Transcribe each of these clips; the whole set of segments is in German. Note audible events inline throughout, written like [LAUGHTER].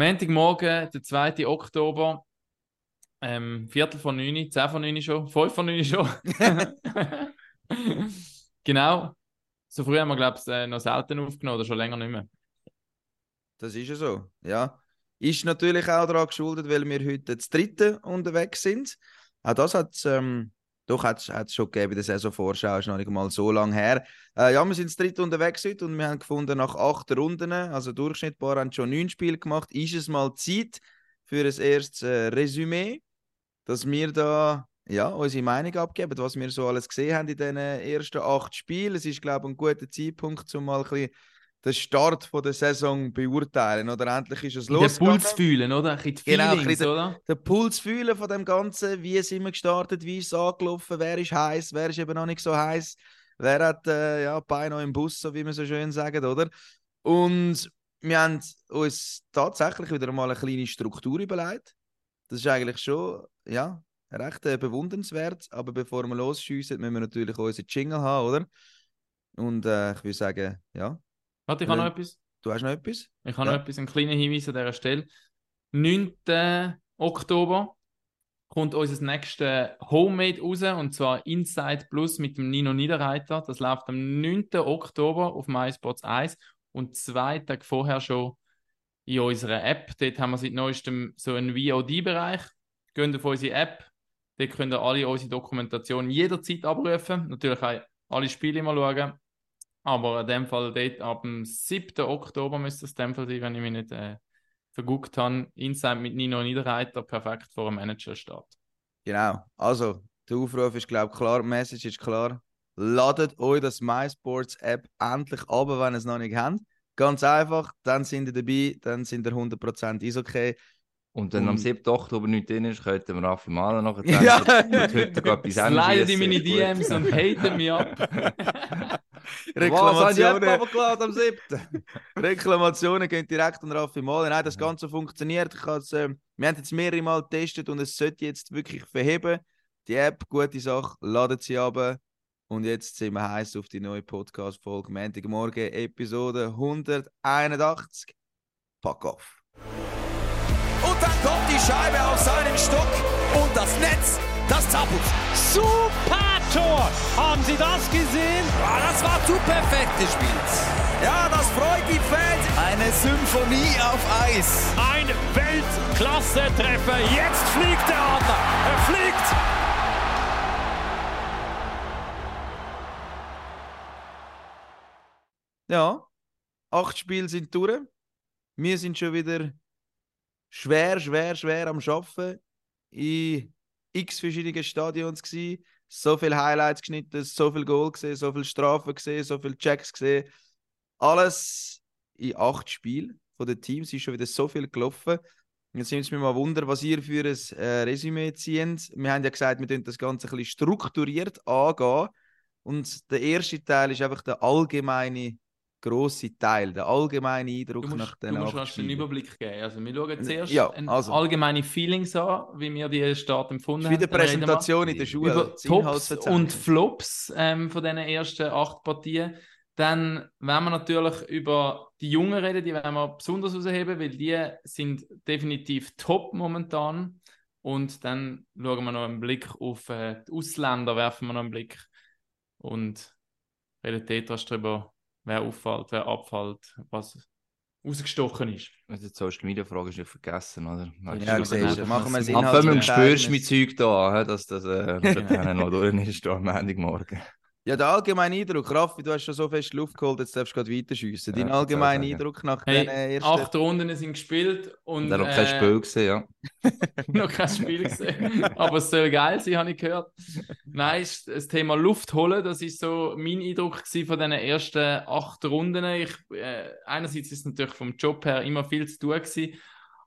Montagmorgen, der 2. Oktober, ähm, Viertel von 9, 10 von 9 schon, 5 von 9 schon. [LAUGHS] genau. So früh haben wir, glaube ich, äh, noch selten aufgenommen oder schon länger nicht mehr. Das ist ja so, ja. Ist natürlich auch daran geschuldet, weil wir heute das dritte unterwegs sind. Auch das hat es ähm, doch hat's, hat's schon gegeben, der Saisonvorschau ist noch nicht mal so lange her. Äh, ja, wir sind das dritte unterwegs heute und wir haben gefunden, nach acht Runden, also durchschnittbar, haben schon neun Spiele gemacht, ist es mal Zeit für ein erstes äh, Resümee, dass wir da ja, unsere Meinung abgeben, was wir so alles gesehen haben in diesen ersten acht Spielen. Es ist, glaube ich, ein guter Zeitpunkt, um mal ein bisschen den Start von der Saison beurteilen. Oder endlich ist es los. Den Puls fühlen, oder? Ein bisschen Genau, ein Feelings, bisschen oder? den Puls fühlen von dem Ganzen. Wie sind wir gestartet? Wie ist es angelaufen? Wer ist heiß? Wer ist eben noch nicht so heiß? Wer hat äh, ja, Beine noch im Bus, so wie man so schön sagt, oder? Und wir haben uns tatsächlich wieder mal eine kleine Struktur überlegt. Das ist eigentlich schon ja, recht äh, bewundernswert. Aber bevor wir losschiessen, müssen wir natürlich unseren Jingle haben, oder? Und äh, ich würde sagen, ja, Warte, ich habe noch etwas. du hast noch etwas? Ich habe Ja. noch etwas, einen kleinen Hinweis an dieser Stelle. 9. Oktober kommt unser nächstes Homemade raus, und zwar Inside Plus mit dem Nino Niederreiter. Das läuft am 9. Oktober auf MySports 1 und zwei Tage vorher schon in unserer App. Dort haben wir seit neuestem so einen VOD-Bereich. Geht auf unsere App, dort könnt ihr alle unsere Dokumentationen jederzeit abrufen. Natürlich auch alle Spiele mal schauen. Aber in dem Fall dort ab dem 7. Oktober müsste es in dem Fall sein, wenn ich mich nicht äh, verguckt habe. Inside mit Nino Niederreiter, perfekt vor dem Manager-Start. Genau. Also, der Aufruf ist, glaube ich, klar. Die Message ist klar. Ladet euch das MySports App endlich ab, wenn ihr es noch nicht habt. Ganz einfach, dann sind ihr dabei, dann sind ihr 100% ist okay. Und wenn am Und- 7. Oktober nichts drin ist, könnten wir Raffi Mahler noch [LAUGHS] Ja. und heute gerade etwas hinschiessen. in meine. DMs und [LAUGHS] haten mich ab. [LAUGHS] Was Reklamationen, runtergeladen am 7.? [LAUGHS] Reklamationen gehen direkt an Raffi Mahler. Nein, das Ganze funktioniert. Ich ähm, wir haben jetzt mehrere Mal getestet und es sollte jetzt wirklich verheben. Die App, gute Sache, ladet sie ab. Und jetzt sind wir heiß auf die neue Podcast-Folge Montagmorgen, Episode 181. Pack auf. Und dann kommt die Scheibe auf seinen Stock und das Netz, das zappelt. Super Tor! Haben Sie das gesehen? Ah, das war zu perfekt gespielt. Ja, das freut die Fans. Eine Symphonie auf Eis. Ein Weltklasse-Treffer. Jetzt fliegt der Adler. Er fliegt. Ja, acht Spiele sind durch. Wir sind schon wieder schwer, schwer, schwer am Arbeiten. In x verschiedenen Stadions gsi, so viele Highlights geschnitten, so viel Goal gesehen, so viele Strafen gesehen, so viele Checks gesehen. Alles in acht Spielen von den Teams ist schon wieder so viel gelaufen. Jetzt nimmt es mich mal Wunder, was ihr für ein äh, Resümee zieht. Wir haben ja gesagt, wir tun das Ganze ein bisschen strukturiert angehen. Und der erste Teil ist einfach der allgemeine grosse Teil, der allgemeine Eindruck Du nach musst, du den musst rasch einen. Überblick geben. Also wir schauen zuerst Ja, ein also. allgemeine Feelings an, wie wir die Start empfunden wie haben. reden wir Präsentation in der Schule. über Tops und Flops ähm, von diesen ersten acht Partien. Dann werden wir natürlich über die Jungen reden, die werden wir besonders herausheben, weil die sind definitiv top momentan. Und dann schauen wir noch einen Blick auf äh, die Ausländer, werfen wir noch einen Blick und reden etwas darüber, wer auffällt, wer abfällt, was rausgestochen ist. Also die Social Media Frage ist nicht vergessen, oder? Ja, das siehst du. Machen wir wenn man Inhaltsverzeichnis. spürst mein Zeug da, dass das äh, [LAUGHS] noch durch ist da am Montagmorgen. Ja, der allgemeine Eindruck, Raffi, du hast schon so fest Luft geholt, jetzt darfst du gerade weiterschiessen. Dein Ja, allgemeiner. Eindruck nach Hey, den ersten... acht Runden sind gespielt und noch kein äh, Spiel gesehen, ja. [LAUGHS] noch kein Spiel gesehen. Aber es soll geil sein, habe ich gehört. Nein, ist das Thema Luft holen, das ist so mein Eindruck von den ersten acht Runden. Ich, äh, einerseits ist es natürlich vom Job her immer viel zu tun gewesen,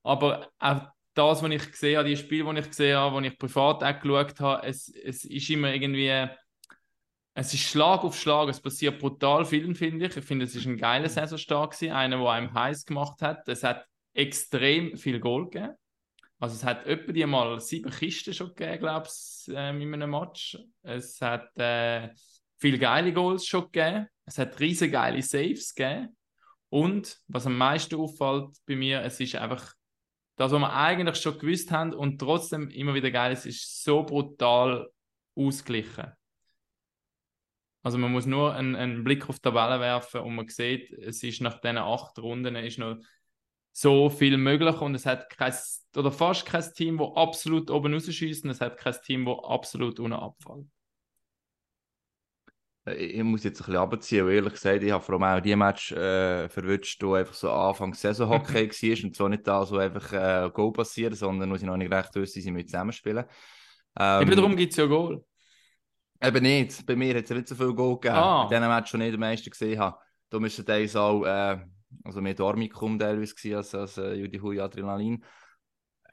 aber auch das, was ich gesehen habe, die Spiele, die ich gesehen habe, die ich privat auch geschaut habe, es, es ist immer irgendwie, es ist Schlag auf Schlag, es passiert brutal viel, finde ich. Ich finde, es ist ein geiler Saisonstart gewesen, einer, der einem heiß gemacht hat. Es hat extrem viel Goal gegeben. Also es hat etwa die mal sieben Kisten schon gegeben, glaube ich, ähm, in einem Match. Es hat äh, viele geile Goals schon gegeben. Es hat riesige geile Saves gegeben. Und was am meisten auffällt bei mir, es ist einfach das, was wir eigentlich schon gewusst haben und trotzdem immer wieder geil ist, ist so brutal ausgeglichen. Also man muss nur einen, einen Blick auf die Tabelle werfen und man sieht, es ist nach diesen acht Runden ist noch so viel möglich und es hat kein, oder fast kein Team, das absolut oben rausschießt und es hat kein Team, das absolut unten abfällt. Äh, Ich muss jetzt ein bisschen abziehen, weil ehrlich gesagt, ich habe vor allem auch die Match äh, verwünscht, wo einfach so Anfang Saison-Hockey [LAUGHS] war und zwar nicht da so einfach äh, Goal passieren, sondern wo sie noch nicht recht wissen, sie mit zusammenspielen. Ähm, Eben darum gibt es ja Goal. Eben nicht. Bei mir hat es nicht so viel Goal gegeben. Ah. In diesem Match schon nicht den meisten gesehen habe. Da müssen teils auch, äh, also mehr Dormicum teilweise gewesen als, als äh, Judy Hui Adrenalin.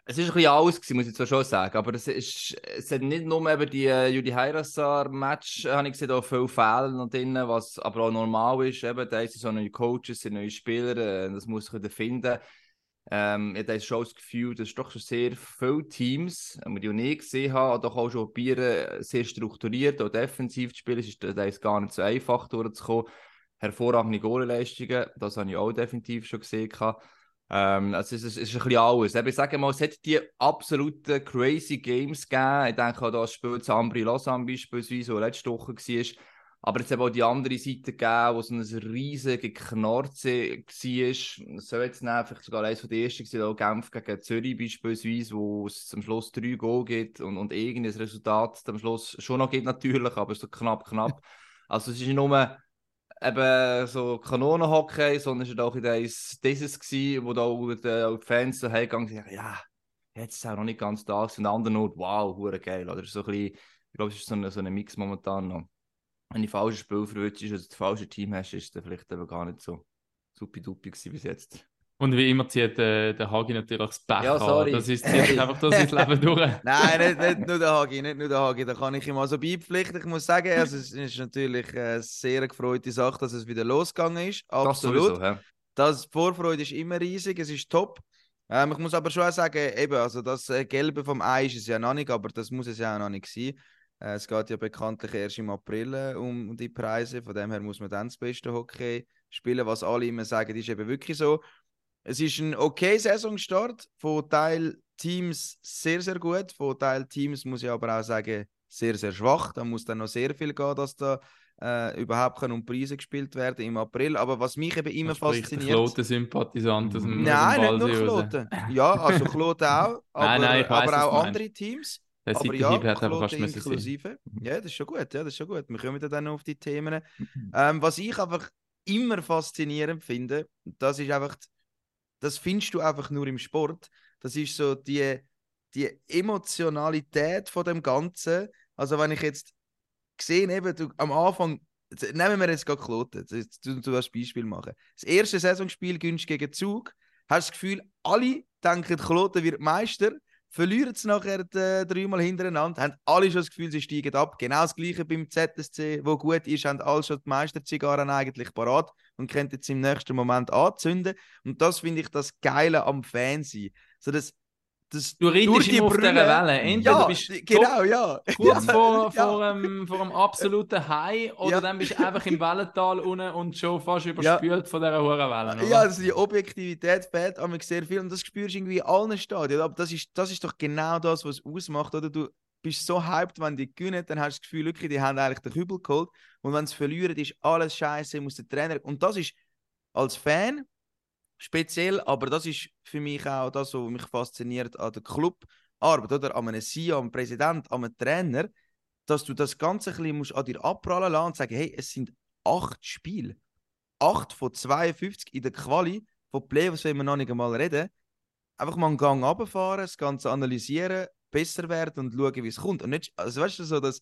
Es war ein bisschen alles, gewesen, muss ich zwar schon sagen, aber es, ist, es hat nicht nur eben die äh, Judy Heirassar-Match, habe ich gesehen, auch viele Fehler noch drin, was aber auch normal ist. Eben, da sind so neue Coaches, sind neue Spieler, äh, das muss ich finden. Ähm, ich habe schon das Gefühl, dass doch schon sehr viele Teams, die ich nicht gesehen habe, doch auch schon probieren, sehr strukturiert, auch defensiv zu spielen. Es ist ist gar nicht so einfach durchzukommen. Hervorragende Goalleistungen, das habe ich auch definitiv schon gesehen. Ähm, also es ist, es ist ein bisschen alles. Ich sage mal, es hat die absoluten crazy Games gegeben. Ich denke auch das Spiel zu Ambri Lausanne beispielsweise, das letzte Woche war. Aber es hat auch die andere Seite gegeben, wo so ein riesiger Knorze war. Es soll jetzt nehmen, vielleicht sogar eines der ersten gewesen, auch Genf gegen Zürich beispielsweise, wo es am Schluss drei Goal gibt und, und irgendein Resultat am Schluss schon noch gibt natürlich, aber so knapp, knapp. [LAUGHS] Also es ist nicht nur eben so Kanonenhockey, sondern es war auch dieses, dieses gewesen, wo da auch die, die Fans so hergegangen sind, ja, jetzt ist es auch noch nicht ganz da und der andere Not, wow, hure geil. Oder so ein bisschen, ich glaube, es ist so ein, so ein Mix momentan noch. Wenn du falsches Spiel ist, also das falsche Team hast, ist es vielleicht eben gar nicht so supi-dupi bis jetzt. Und wie immer zieht äh, der Hagi natürlich das Pech Ja, an. sorry. Das ist zieht [LAUGHS] einfach durch sein Leben durch. [LAUGHS] Nein, nicht, nicht nur der Hagi, nicht nur der Hagi. Da kann ich ihm also beipflichten. Ich muss sagen, also es ist natürlich eine sehr gefreute Sache, dass es wieder losgegangen ist. Das Absolut. sowieso, hä? Das Vorfreude ist immer riesig, es ist top. Ähm, ich muss aber schon auch sagen, eben, also das äh, Gelbe vom Ei ist es ja noch nicht, aber das muss es ja auch noch nicht sein. Äh, es geht ja bekanntlich erst im April äh, um die Preise, von dem her muss man dann das beste Hockey spielen, was alle immer sagen, ist eben wirklich so. Es ist ein okay Saisonstart, von Teil Teams sehr, sehr gut, von Teil Teams muss ich aber auch sagen, sehr, sehr schwach. Da muss dann noch sehr viel gehen, dass da äh, überhaupt können um Preise gespielt werden im April. Aber was mich eben immer fasziniert... Kloten-Sympathisant Nein, nicht nur. Kloten. Ja, also Kloten auch, aber, [LAUGHS] Nein, nein, aber auch andere Teams. Der Aber Seitenhieb ja, hat einfach fast müssen sein. inklusive. Ja, das ist schon gut, ja, das ist schon gut. Wir kommen dann noch auf die Themen. Ähm, was ich einfach immer faszinierend finde, das ist einfach, das findest du einfach nur im Sport. Das ist so die, die Emotionalität von dem Ganzen. Also wenn ich jetzt gesehen eben, du, am Anfang, nehmen wir jetzt gerade Kloten, jetzt du, du das Beispiel machen. Das erste Saisonspiel günstig gegen Zug, hast du das Gefühl, alle denken, Kloten wird Meister, verlieren es nachher äh, dreimal hintereinander, haben alle schon das Gefühl, sie steigen ab. Genau das gleiche beim ZSC, wo gut ist, haben alle schon die Meisterzigarren eigentlich parat und können jetzt im nächsten Moment anzünden. Und das finde ich das Geile am Fansein. So das, das durch die immer auf dieser Welle. Entweder Ja, bist du genau, ja. kurz vor, Ja. vor, [LAUGHS] einem, vor einem absoluten High [LAUGHS] oder Ja. dann bist du einfach im Wellental unten und schon fast überspült von dieser hohen Welle. oder? Ja, also die Objektivität fehlt aber sehr viel und das spürst du irgendwie in allen Stadien. Aber das ist, das ist doch genau das, was es ausmacht. Oder? Du bist so hyped, wenn die gewinnen, dann hast du das Gefühl, wirklich, die haben eigentlich den Kübel geholt. Und wenn sie verlieren, ist alles scheiße, muss der Trainer. Und das ist als Fan speziell, aber das ist für mich auch das, was mich fasziniert an der Clubarbeit, oder? An einem CEO, am Präsident, an einem Trainer, dass du das Ganze ein bisschen an dir abprallen lassen und sagen, hey, es sind acht Spiele. 8 von 52 in der Quali, von Playoffs wollen wir noch nicht einmal reden. Einfach mal einen Gang runterfahren, das Ganze analysieren, besser werden und schauen, wie es kommt. Und nicht, also weißt du, so das,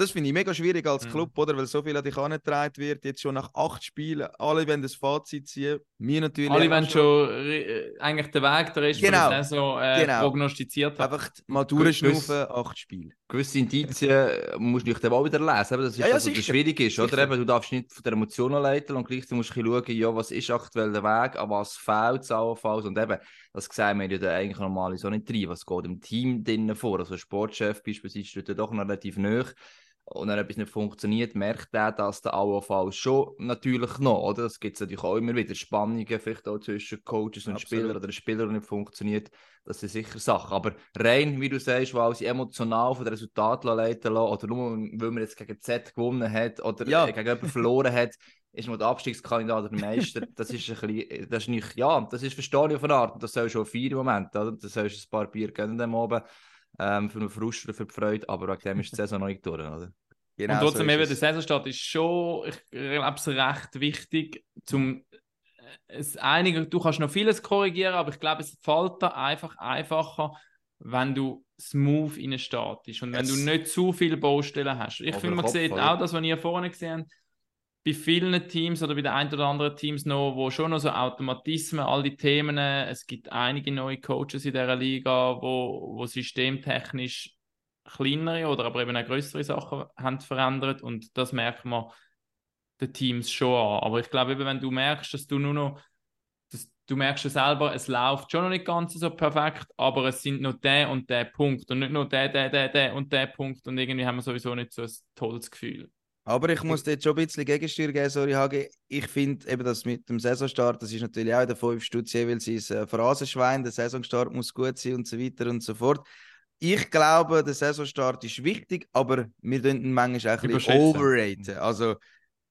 das finde ich mega schwierig als Mhm. Club, oder? Weil so viel an dich angetragen wird, jetzt schon nach acht Spielen, alle wollen das Fazit ziehen. Wir natürlich. Alle wollen schon äh, eigentlich den Weg der Rest Genau. der Saison äh, Genau. prognostiziert haben. Einfach mal durchschnaufen, acht Spiele. gewisse Indizien musst du dann auch wieder lesen. Eben, Das ist Ja, ja, das, was sicher. schwierig ist. Oder? Eben, du darfst nicht von der Emotionen leiten und gleichzeitig musst du schauen, ja, was ist aktuell der Weg, an was fehlt es allenfalls. Und eben, das sehen wir ja dann eigentlich normalerweise auch nicht rein. Was geht im Team drinnen vor? Also ein Sportchef beispielsweise steht ja doch noch relativ nah. Und dann etwas nicht funktioniert, merkt er das auch auf schon natürlich noch, oder? Das gibt es natürlich auch immer wieder Spannungen, vielleicht auch zwischen Coaches und Absolut. Spielern oder Spieler, der nicht funktioniert. Das ist sicher Sache. Aber rein, wie du sagst, weil sie emotional von den Resultaten leiten lassen, oder nur weil man jetzt gegen Z gewonnen hat oder Ja. gegen jemanden verloren hat, ist man der Abstiegskandidat oder Meister. Das ist ein bisschen, das ist nicht, ja, das ist Verstehen auf eine Art. Das soll schon feiern im Moment, oder? Das sollst du ein paar Bier gönnen dem oben. Ähm, für den Frust oder für die Freude, aber wegen dem ist die Saison noch nicht durch, oder? Genau und trotzdem so eben, der. Saisonstart ist schon, ich glaube, es recht wichtig, zum es einige, du kannst noch vieles korrigieren, aber ich glaube, es fällt da einfach einfacher, wenn du smooth in den Start ist und wenn Es- du nicht zu viele Baustellen hast. Ich finde, man Kopf, sieht oder? auch das, was ihr vorne gesehen habt, bei vielen Teams oder bei den ein oder anderen Teams noch, wo schon noch so Automatismen, all die Themen, es gibt einige neue Coaches in dieser Liga, wo, wo systemtechnisch kleinere oder aber eben auch größere Sachen haben verändert und das merkt man den Teams schon an. Aber ich glaube, eben, wenn du merkst, dass du nur noch, du merkst ja selber, es läuft schon noch nicht ganz so perfekt, aber es sind noch der und der Punkt und nicht nur der, der, der, der und der Punkt und irgendwie haben wir sowieso nicht so ein tolles Gefühl. Aber ich muss jetzt schon ein bisschen Gegensteuer geben, sorry Hagi. Ich finde eben, dass mit dem Saisonstart, das ist natürlich auch in der 5 Stutz jeweils sein äh, Phrasenschwein, der Saisonstart muss gut sein und so weiter und so fort. Ich glaube, der Saisonstart ist wichtig, aber wir tun ihn manchmal auch ein bisschen overraten. Also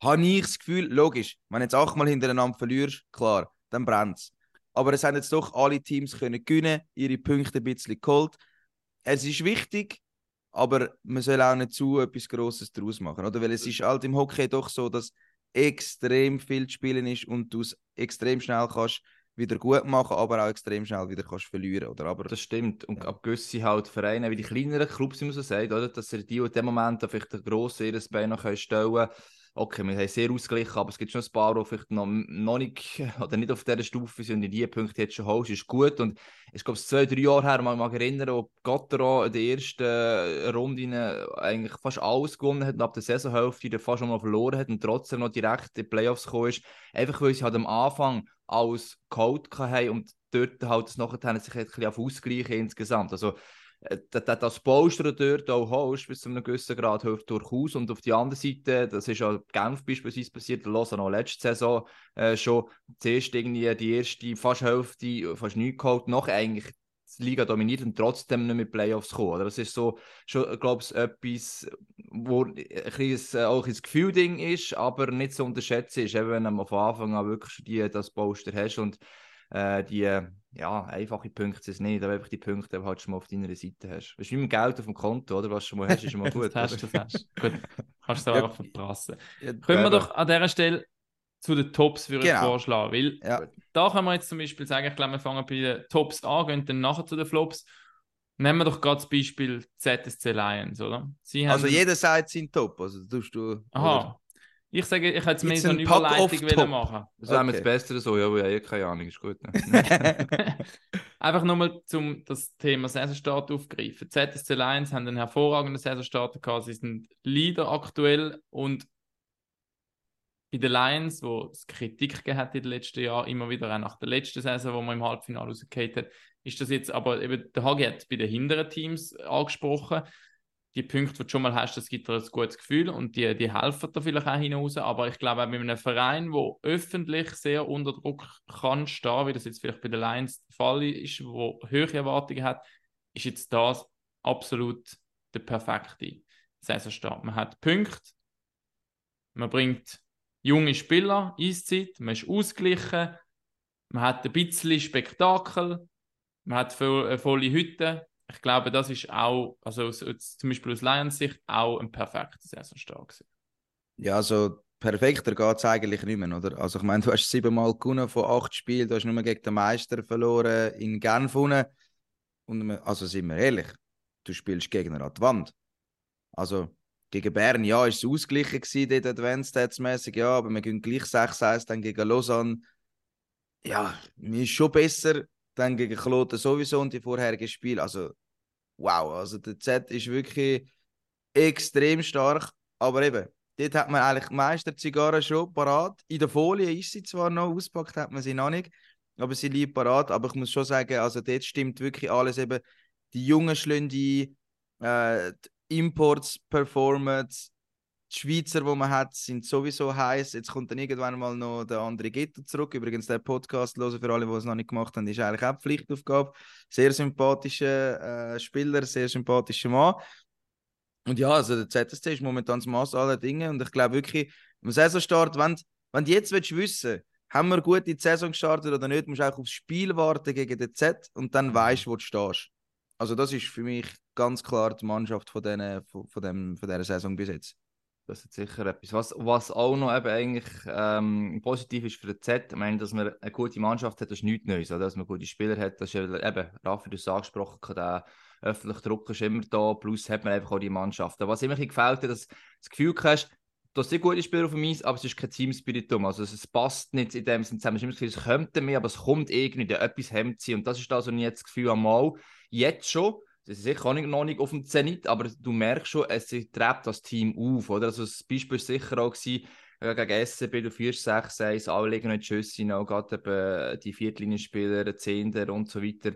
habe ich das Gefühl, logisch, wenn du jetzt achtmal hintereinander verlierst, klar, dann brennt es. Aber es haben jetzt doch alle Teams können gewinnen, ihre Punkte ein bisschen geholt. Es ist wichtig, aber man soll auch nicht zu etwas Grosses daraus machen, oder? Weil es ist halt im Hockey doch so, dass extrem viel zu spielen ist und du es extrem schnell kannst wieder gut machen, aber auch extrem schnell wieder kannst verlieren, oder? Aber Das stimmt. Und Ja. ab gewisse halt Vereine, wie die kleineren Clubs, wie man so sagt, oder? dass sie die in dem Moment vielleicht ein grosses ihres Bein noch stellen können. Okay, wir haben sehr ausgeglichen, aber es gibt schon ein paar, die vielleicht noch, noch nicht [LAUGHS] oder nicht auf dieser Stufe sind und in die Punkte jetzt schon holst, ist gut. Und ich glaube, es zwei, drei Jahre her, man mag erinnern, wo Gottero in der ersten Runde eigentlich fast alles gewonnen hat und ab der Saisonhälfte fast schon mal verloren hat und trotzdem noch direkt in die Playoffs gekommen ist. Einfach weil sie halt am Anfang alles geholt haben und dort halt das nachher sich ein bisschen auf ausgleichen insgesamt. Also, das Poster dort auch holst, bis zu einem gewissen Grad hilft durchaus. Und auf die andere Seite, das ist ja Genf beispielsweise passiert, der Lausanne auch letzte Saison äh, schon, zuerst irgendwie die erste fast Hälfte, fast nichts geholt, noch eigentlich die Liga dominiert und trotzdem nicht mit Playoffs kommen. Oder? Das ist so, schon, glaube ich, etwas, wo ein bisschen, auch ein Gefühlding ist, aber nicht zu unterschätzen ist, eben wenn du von Anfang an wirklich die, das Poster hast und äh, die ja, einfache Punkte sind es nicht, aber einfach die Punkte, die du halt schon mal auf deiner Seite hast. Das ist wie mit Geld auf dem Konto, oder? Was du schon mal hast, ist schon mal [LAUGHS] gut. das hast das hast du. Gut, kannst du einfach verprassen. Ja, Können wir doch an dieser Stelle zu den Tops würde ich Genau. vorschlagen, weil Ja. da können wir jetzt zum Beispiel sagen, ich glaube, wir fangen bei den Tops an, gehen dann nachher zu den Flops. Nehmen wir doch gerade das Beispiel ZSC Lions, oder? Sie haben, Also jeder sagt sein Top, also tust du... oder? Aha. Ich sage, ich hätte jetzt mehr so eine Überleitung machen. Das wäre mir Okay. jetzt besser so, ja, aber ich habe eh keine Ahnung, ist gut. Ne? [LAUGHS] Einfach nochmal, um das Thema Saisonstart aufgreifen. ZSC Lions haben einen hervorragenden Saisonstart gehabt. Sie sind Leader aktuell und bei den Lions, wo es Kritik gegeben hat in den letzten Jahren, immer wieder auch nach der letzten Saison, wo man im Halbfinale rausgekehrt hat, ist das jetzt aber eben, der Hagi hat bei den hinteren Teams angesprochen. Die Punkte, die du schon mal hast, das gibt dir ein gutes Gefühl und die, die helfen dir vielleicht auch hinaus. Aber ich glaube, auch bei einem Verein, der öffentlich sehr unter Druck kann stehen, wie das jetzt vielleicht bei den Lions der Fall ist, wo hohe Erwartungen hat, ist jetzt das absolut der perfekte Saisonstart. Man hat Punkte, man bringt junge Spieler, Eiszeit, man ist ausgeglichen, man hat ein bisschen Spektakel, man hat volle Hütte. Ich glaube, das ist auch, also zum Beispiel aus Lions Sicht, auch ein perfekter Saisonstart. Ja, also perfekter geht es eigentlich nicht mehr, oder? Also ich meine, du hast siebenmal gewonnen von acht Spielen, du hast nur gegen den Meister verloren, in Genf gewonnen. Und also sind wir ehrlich, du spielst Gegner an die Wand. Also gegen Bern, ja, ist es ausgeglichen gewesen, dort Advanced Stats-mäßig, ja, aber wir gehen gleich 6-1 dann gegen Lausanne. Ja, mir ist schon besser, dann gegen Kloten sowieso und die vorherigen Spiele. Also, wow, also der Z ist wirklich extrem stark, aber eben, dort hat man eigentlich die meisten Zigarren schon parat. In der Folie ist sie zwar noch, auspackt hat man sie noch nicht, aber sie liegt parat. Aber ich muss schon sagen, also dort stimmt wirklich alles eben. Die Jungen schlagen ein, äh, Imports performen. Die Schweizer, die man hat, sind sowieso heiß. Jetzt kommt dann irgendwann mal noch der andere Gitter zurück. Übrigens, der Podcast hören für alle, die es noch nicht gemacht haben, ist eigentlich auch Pflichtaufgabe. Sehr sympathischer äh, Spieler, sehr sympathischer Mann. Und ja, also der ZSC ist momentan das Maß aller Dinge. Und ich glaube wirklich, am Saisonstart, wenn, wenn du jetzt willst wissen haben wir gut in die Saison gestartet oder nicht, musst du auch aufs Spiel warten gegen den Z und dann weißt du, wo du stehst. Also das ist für mich ganz klar die Mannschaft von, denen, von, von, dem, von dieser Saison bis jetzt. Das ist sicher etwas. Was, was auch noch eben eigentlich ähm, positiv ist für den Z, ich meine, dass man eine gute Mannschaft hat, das ist nichts Neues. Oder? Dass man gute Spieler hat, das ist eben, Raffi, du hast angesprochen, der öffentliche Druck ist immer da, plus hat man einfach auch die Mannschaft. Was immer gefällt hat, dass du das Gefühl hast, du hast gute Spieler auf dem Eis, aber es ist kein Teamspirit um. Also es passt nicht in dem Sinne zusammen. Es, ist immer das Gefühl, es könnte mehr, aber es kommt irgendwie, da etwas hemmt sie. Und das ist was ich jetzt das Gefühl habe, jetzt schon, das ist sicher auch nicht, noch nicht auf dem Zenit, aber du merkst schon, es treibt das Team auf. Oder? Also das Beispiel war sicher auch gewesen, äh, gegen SCB, du 4, 6, 1, alle legen nicht Schüsse, auch gerade eben die Viertlinienspieler, Zehnter und so weiter.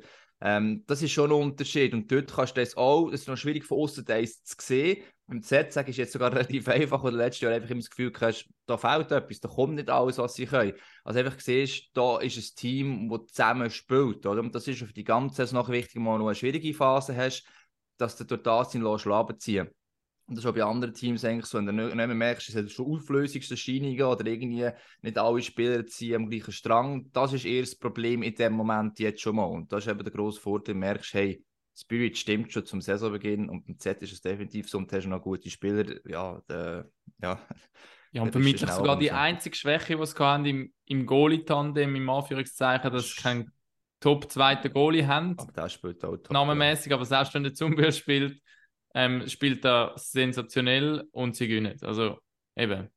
Ähm, das ist schon ein Unterschied. Und dort kannst du das auch, das ist noch schwierig von außen zu sehen. Beim Z sage ich jetzt sogar [LAUGHS] relativ einfach, oder letztes Jahr einfach immer das Gefühl hast, da fehlt etwas, da kommt nicht alles, was sie können. Also einfach siehst, da ist ein Team, das zusammen spielt. Oder? Und das ist für die ganze Saison noch wichtig, wenn du eine schwierige Phase hast, dass du durch das in ziehen und das ist auch bei anderen Teams eigentlich so, wenn du nicht mehr merkst, es hat schon Auflösungserscheinungen oder irgendwie nicht alle Spieler ziehen am gleichen Strang. Das ist eher das Problem in dem Moment jetzt schon mal. Und das ist eben der grosse Vorteil, du merkst, hey, Spirit stimmt schon zum Saisonbeginn und beim Z ist es definitiv so und du hast noch gute Spieler. Ja, der, ja. Ja, und vermutlich sogar die einzige Schwäche, die sie haben im, im Goalie-Tandem, im Anführungszeichen, dass sie keinen Top-zweiten Goalie haben. Aber der spielt auch top. Namenmäßig, ja. aber selbst wenn der Zumbier spielt, ähm, spielt er sensationell und sie gewinnen. Also eben.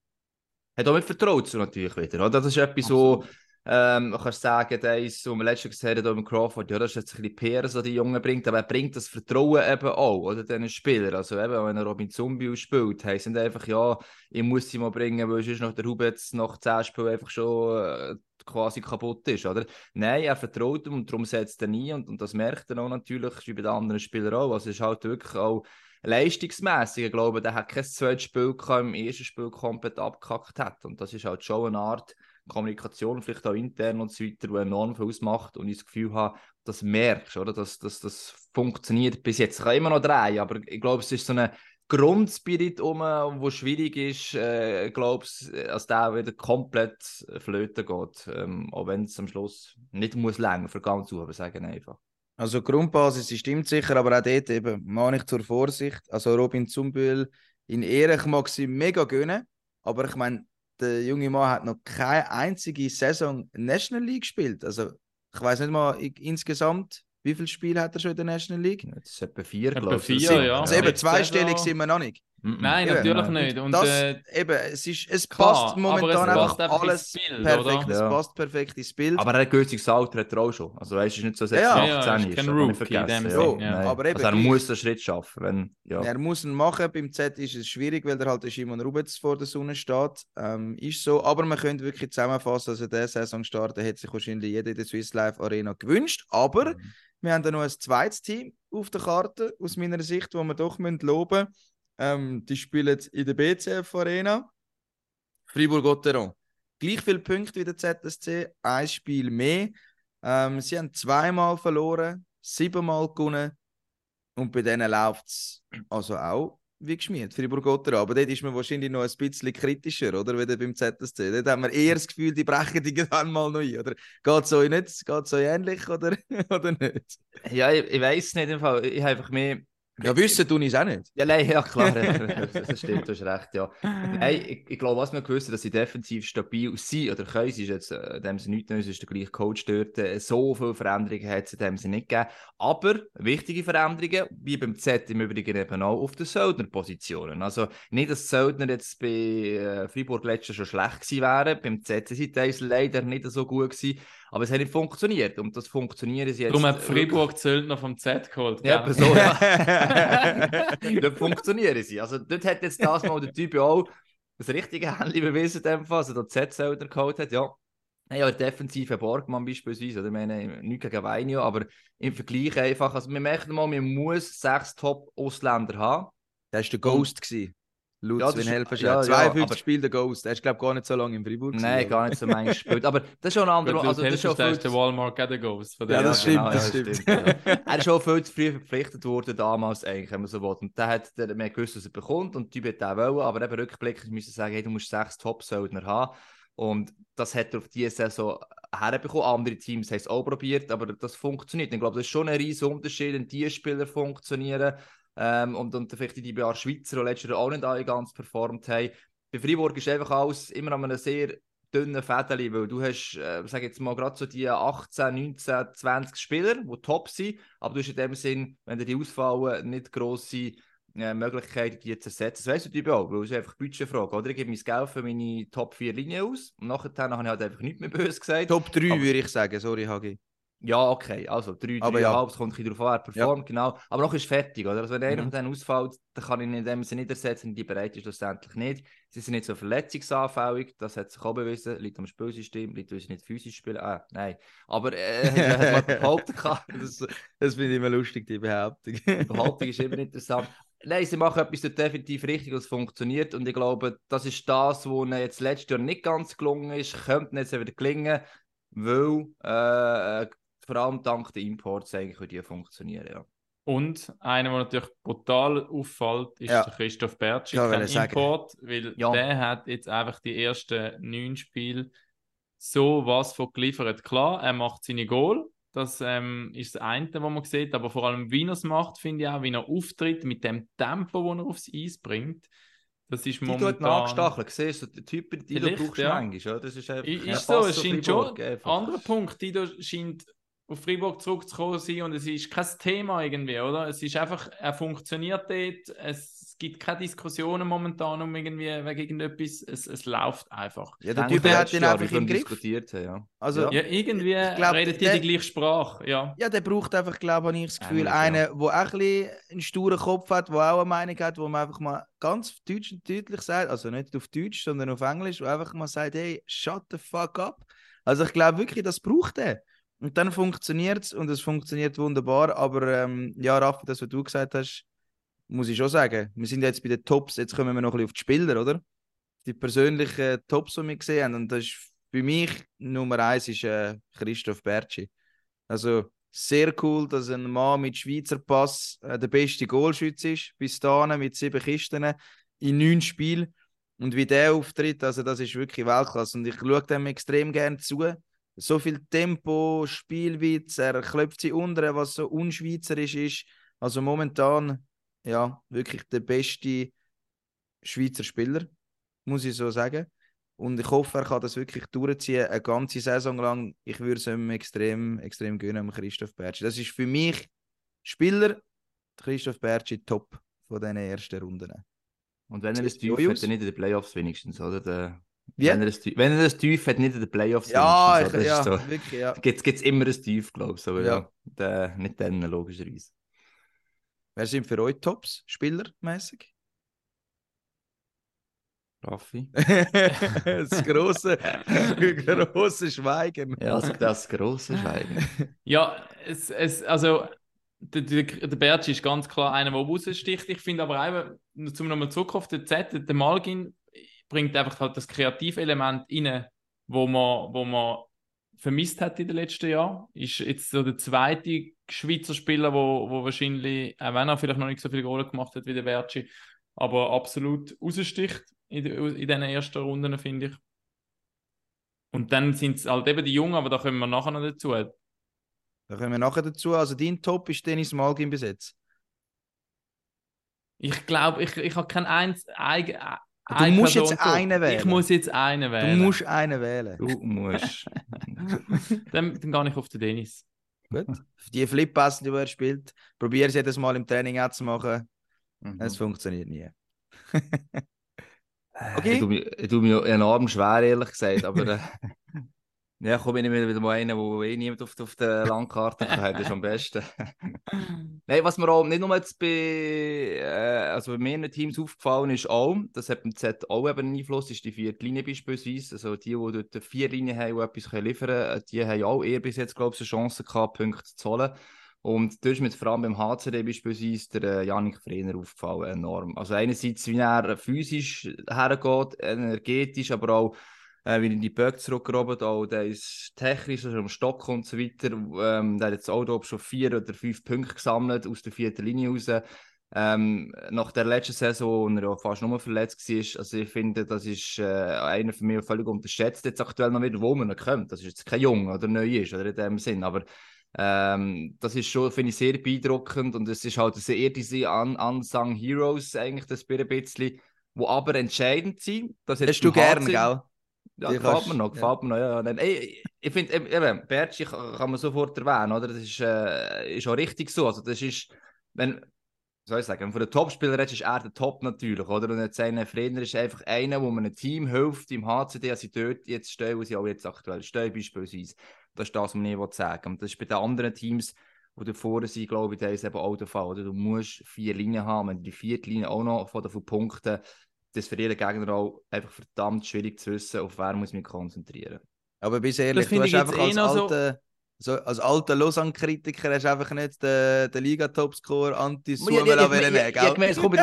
Hat auch mit Vertraut zu natürlich wieder, oder? Das ist etwas, Absolut. so ähm, man kann sagen, der ist, wir letztes gesehen haben, Crawford, ja, das ist jetzt ein bisschen PR, so die Jungen bringt, aber er bringt das Vertrauen eben auch, oder, diesen Spielern. Also eben, wenn er Robin Zombie spielt, heisst nicht einfach, ja, ich muss sie mal bringen, weil sonst noch der Hub jetzt nach 10 Spielen einfach schon äh, quasi kaputt ist, oder? Nein, er vertraut ihm und darum setzt er nie und, und das merkt er auch natürlich, wie bei den anderen Spielern auch. Also es ist halt wirklich auch leistungsmäßig. Ich glaube, der hat kein zweites Spiel gehabt, im ersten Spiel komplett abgekackt hat und das ist halt schon eine Art Kommunikation, vielleicht auch intern und so weiter, die enorm viel ausmacht und ich das Gefühl habe, das merkst, oder? Dass, dass das funktioniert bis jetzt. Ich kann immer noch drehen, aber ich glaube, es ist so ein Grundspirit um, wo schwierig ist, äh, glaube, dass der wieder komplett flöten geht, ähm, auch wenn es am Schluss nicht muss länger für ganz aber sagen einfach. Also Grundbasis stimmt sicher, aber auch dort eben mache ich zur Vorsicht. Also Robin Zumbühl in Ehre, mag sie mega gönnen, aber ich meine, der junge Mann hat noch keine einzige Saison National League gespielt. Also ich weiß nicht mal insgesamt, wie viele Spiele hat er schon in der National League? Das ist etwa vier, glaube ich. Vier, ja. Also eben zweistellig sind wir noch nicht. Nein, eben. natürlich nicht. Und, das, äh, eben, es, ist, es klar, passt momentan es einfach passt alles Bild, perfekt. Oder? Es ja. passt perfekt ins Bild. Aber er hat günstiges Alter hat er auch schon. Also weißt, es ist nicht so, dass er ja, 18 ja, ist. Kein Rookie in dem ja. ja. Aber eben, also er muss den Schritt schaffen. Wenn, ja. Er muss ihn machen. Beim Z ist es schwierig, weil er halt Simon Rubens vor der Sonne steht. Ähm, ist so. Aber man könnte wirklich zusammenfassen, also der Saison starten hätte sich wahrscheinlich jeder in der Swiss Life Arena gewünscht. Aber mhm. wir haben dann noch ein zweites Team auf der Karte, aus meiner Sicht, wo wir doch loben müssen. Ähm, die spielen in der BCF Arena. Fribourg-Gotteron. Gleich viele Punkte wie der ZSC, ein Spiel mehr. Ähm, sie haben zweimal verloren, siebenmal gewonnen. Und bei denen läuft es also auch wie geschmiert, Fribourg-Gotteron. Aber dort ist man wahrscheinlich noch ein bisschen kritischer, oder? Wie beim ZSC. Dort haben wir eher das Gefühl, die brechen die dann mal ein. Oder geht es euch nicht? Geht es euch ähnlich oder, [LAUGHS] oder nicht? Ja, ich, ich weiß nicht. Im Fall. Ich habe einfach mehr ja, wissen tun ich es auch nicht. Ja, nein, ja klar, [LAUGHS] das stimmt, du hast recht, ja. Nein, ich, ich glaube, was wir gewusst dass sie defensiv stabil sind oder können, ist jetzt, äh, dem sie nichts Neues ist der gleiche Coach dort, äh, so viele Veränderungen hat es dem sie nicht gegeben. Aber wichtige Veränderungen, wie beim Z im Übrigen eben auch auf den Söldner-Positionen. Also nicht, dass Söldner jetzt bei äh, Freiburg letztes schon schlecht gewesen wären, beim Z sind sie leider nicht so gut gewesen, aber es hat nicht funktioniert. Und das funktioniert jetzt. Darum hat Fribourg Zöldner vom Z geholt. Ja, so, ja. [LAUGHS] [LAUGHS] dort funktionieren sie. Also dort hat jetzt das mal der Typ auch das richtige Handy bewiesen, in dem Fall. Also der Z-Zöldner geholt hat, ja. Ja, der defensive Borgmann beispielsweise, oder? Ich meine, nicht gegen Weinio, aber im Vergleich einfach, also wir merken mal, man muss sechs Top-Ausländer haben. Der war der Ghost. gewesen. Laut Ja, Sven Helferscher. ja, ja, 52 aber- Spiele der Ghost. Der ist, glaube ich, gar nicht so lange in Freiburg. gewesen, Nein, oder? gar nicht so manchmal [LAUGHS] gespielt. Aber das ist schon ein anderer. Also, das ist schon der viel der Walmart Gather Ghost. Von Ja, der- das stimmt, genau, das ja, stimmt. ja. [LAUGHS] er ist schon viel zu früh verpflichtet worden damals, eigentlich, wenn man so will. Und der hat der, man hat gewusst, was er bekommt und die hat auch wollen, aber eben rückblickend müssen sagen, hey, du musst sechs Top-Söldner haben. Und das hat er auf diese Saison herbekommen. Andere Teams haben es auch probiert, aber das funktioniert. Ich glaube, das ist schon ein riesen Unterschied, wenn die Spieler funktionieren. Ähm, und, und vielleicht die paar Schweizer, die letztes Jahr auch nicht alle ganz performt haben. Bei Freiburg ist einfach alles immer an einem sehr dünnen Fädeli, weil du hast, äh, sag jetzt mal, gerade so die 18, 19, 20 Spieler, die top sind, aber du hast in dem Sinn, wenn dir die ausfallen, nicht grosse äh, Möglichkeiten, die zu ersetzen. Das weißt du natürlich auch, weil es ist einfach Budgetfrage, oder? Ich gebe mein Geld für meine Top 4 Linien aus und nachher habe ich halt einfach nichts mehr böse gesagt. Top 3 Aber- würde ich sagen. Sorry, Hagi. Ja, okay, also 3, Aber ja. 3,5, es kommt ein bisschen darauf an, er performt, genau. Aber noch ist fertig, oder? Also wenn einer Mhm. von denen ausfällt, dann kann ich ihn in dem Sinne nicht ersetzen, die bereit ist schlussendlich nicht. Sie sind nicht so verletzungsanfällig, das hat sich auch bewiesen, liegt am Spielsystem, liegt, weil sie nicht physisch spielen. Ah, nein. Aber äh, [LAUGHS] hat man behaupten kann, Das, das finde ich immer lustig, die Behauptung. [LAUGHS] die Behauptung ist immer interessant. Nein, sie machen etwas definitiv richtig, was funktioniert. Und ich glaube, das ist das, was ihnen jetzt letztes Jahr nicht ganz gelungen ist. Könnte jetzt wieder gelingen, weil äh, äh, vor allem dank der Imports eigentlich für die funktionieren. Ja. Und einer, der natürlich brutal auffällt, ist Ja. der Christoph Bertschi, Ja, kein wollte sagen. Import, weil Ja. der hat jetzt einfach die ersten neun Spiele so was von geliefert. Klar, er macht seine Goal, das ähm, ist das eine, was man sieht, aber vor allem, wie er es macht, finde ich auch, wie er auftritt, mit dem Tempo, das er aufs Eis bringt, das ist Die momentan... nachstacheln. Siehst du, der Typ, die du brauchst ja. manchmal. Ja? Das ist, einfach, Ist so, es scheint schon. Anderer Punkt, Dido scheint auf Freiburg zurückzukommen sein und es ist kein Thema irgendwie, oder? Es ist einfach, er funktioniert dort, es gibt keine Diskussionen momentan um irgendwie wegen irgendetwas, es, es läuft einfach. Ja, der Typ hat Jahr, einfach im Griff. diskutiert ja. Also, Ja. ja. Ja, irgendwie glaub, redet die der- die gleiche Sprache, ja. der braucht einfach, glaube ich, das Gefühl, ja. einen, der auch ein bisschen einen sturen Kopf hat, der auch eine Meinung hat, wo man einfach mal ganz deutsch und deutlich sagt, also nicht auf Deutsch, sondern auf Englisch, wo einfach mal sagt, hey, shut the fuck up. Also ich glaube wirklich, das braucht er. Und dann funktioniert es und es funktioniert wunderbar. Aber ähm, ja, Raffi, das, was du gesagt hast, muss ich schon sagen. Wir sind jetzt bei den Tops, jetzt kommen wir noch ein bisschen auf die Spieler, oder? Die persönlichen Tops, die wir gesehen haben. Und das ist für mich Nummer eins ist äh, Christoph Bertschi. Also sehr cool, dass ein Mann mit Schweizer Pass äh, der beste Goalschütze ist, bis dahin mit sieben Kisten in neun Spielen. Und wie der auftritt, also das ist wirklich Weltklasse. Und ich schaue dem extrem gerne zu. So viel Tempo, Spielwitz, er klopft sie unter, was so unschweizerisch ist. Also momentan, ja, wirklich der beste Schweizer Spieler, muss ich so sagen. Und ich hoffe, er kann das wirklich durchziehen, eine ganze Saison lang. Ich würde es ihm extrem, extrem gönnen, Christoph Bertschi. Das ist für mich Spieler, Christoph Bertschi, top von diesen ersten Runden. Und wenn er das Sieht tief hat, dann nicht in den Playoffs wenigstens, oder? Der, Wie? Wenn, er das, tief- wenn er das tief hat, nicht in den Playoffs Ja, wenigstens, ich, oder? ja, Das ist so. wirklich, ja. Gibt es immer ein Tief, glaube ich. Aber ja. Ja. Der, nicht dann, logischerweise. Wer sind für euch Tops, spielermäßig? Raffi? [LAUGHS] das große, [LAUGHS] große Schweigen. Ja, das, das grosse Schweigen. Ja, es, es, also der, der, der Bertsch ist ganz klar einer, der raussticht. Ich finde aber eben, zum nochmal zurück auf den Z, der Malgin bringt einfach halt das Kreativelement rein, wo man, wo man vermisst hat in den letzten Jahren. Ist jetzt so der zweite Schweizer Spieler, wo, wo wahrscheinlich, auch wenn er vielleicht noch nicht so viele Goal gemacht hat wie der Bertschi, aber absolut raussticht in, in diesen ersten Runden, finde ich. Und dann sind es halt eben die Jungen, aber da kommen wir nachher noch dazu. Da kommen wir nachher dazu. Also dein Top ist Dennis Malgin bis jetzt. Ich glaube, ich, ich habe keinen eins, Du musst jetzt einen wählen. Ich muss jetzt einen Du wählen. musst einen wählen. Du musst. [LAUGHS] Dann, dann gehe ich auf den Dennis. Gut. Die Flip-Pass, die er spielt, probier es jedes Mal im Training auch zu machen. Mhm. Es funktioniert nie. Okay. Ich tue mich, ich tue mich enorm schwer, ehrlich gesagt, aber äh, [LAUGHS] ja, komm ich nicht wieder mal einen, wo eh niemand auf, auf der Landkarte hat, das ist am besten. [LAUGHS] Nein, was mir auch nicht nur jetzt bei, äh, also bei mehreren Teams aufgefallen ist, auch, das hat beim Z auch eben einen Einfluss, ist die vierte Linie beispielsweise. Also die, die dort vier Linien haben, die etwas liefern können, die haben auch eher bis jetzt, glaube ich, eine Chance gehabt, Punkte zu holen. Und da ist mir vor allem beim HCD beispielsweise der äh, Janik Frehner aufgefallen, enorm. Also einerseits, wie er physisch hergeht, energetisch, aber auch äh, wie in die Böcke zurückgerobbt, auch der ist technisch, also am Stock und so weiter. Ähm, der hat jetzt auch schon vier oder fünf Punkte gesammelt aus der vierten Linie raus. Ähm, nach der letzten Saison, wo er ja fast nur verletzt war, also ich finde, das ist äh, einer von mir völlig unterschätzt jetzt aktuell noch wieder, wo man noch kommt. Das ist jetzt kein Jung oder neu ist, oder in dem Sinn, aber ähm, das ist schon, finde ich, sehr beeindruckend und es ist halt sehr diese Un Unsung Heroes eigentlich, das ein bisschen, wo aber entscheidend sind. Das Hast du gern, gell? Ja, Die gefällt mir noch, gefällt mir noch, ja. ja. Ey, ich finde, eben, Bertschi kann man sofort erwähnen, oder? Das ist, äh, ist auch richtig so. Also, das ist, wenn, soll ich sagen, wenn du von den Topspielern redest, ist er der Top natürlich, oder? Und jetzt einer Trainer ist einfach einer, wo man einem Team hilft, im HCD, sie dort jetzt stehen, wo sie auch jetzt aktuell stehen, beispielsweise. Das ist das, was man nicht sagen. Und das ist bei den anderen Teams, die da vorne sind, glaube ich, da ist eben auch der Fall, oder? Du musst vier Linien haben, wenn du die vierte Linie auch noch von den Punkten das ist für jeden Gegner auch einfach verdammt schwierig zu wissen, auf wer muss ich mich konzentrieren. Aber bis ehrlich, Das du hast ich einfach jetzt als eh noch so- alter, so, als alter Lausanne-Kritiker hast einfach nicht den, den Liga-Topscorer Anti Sumela wollen nehmen, Ja, gell? [LAUGHS] das habe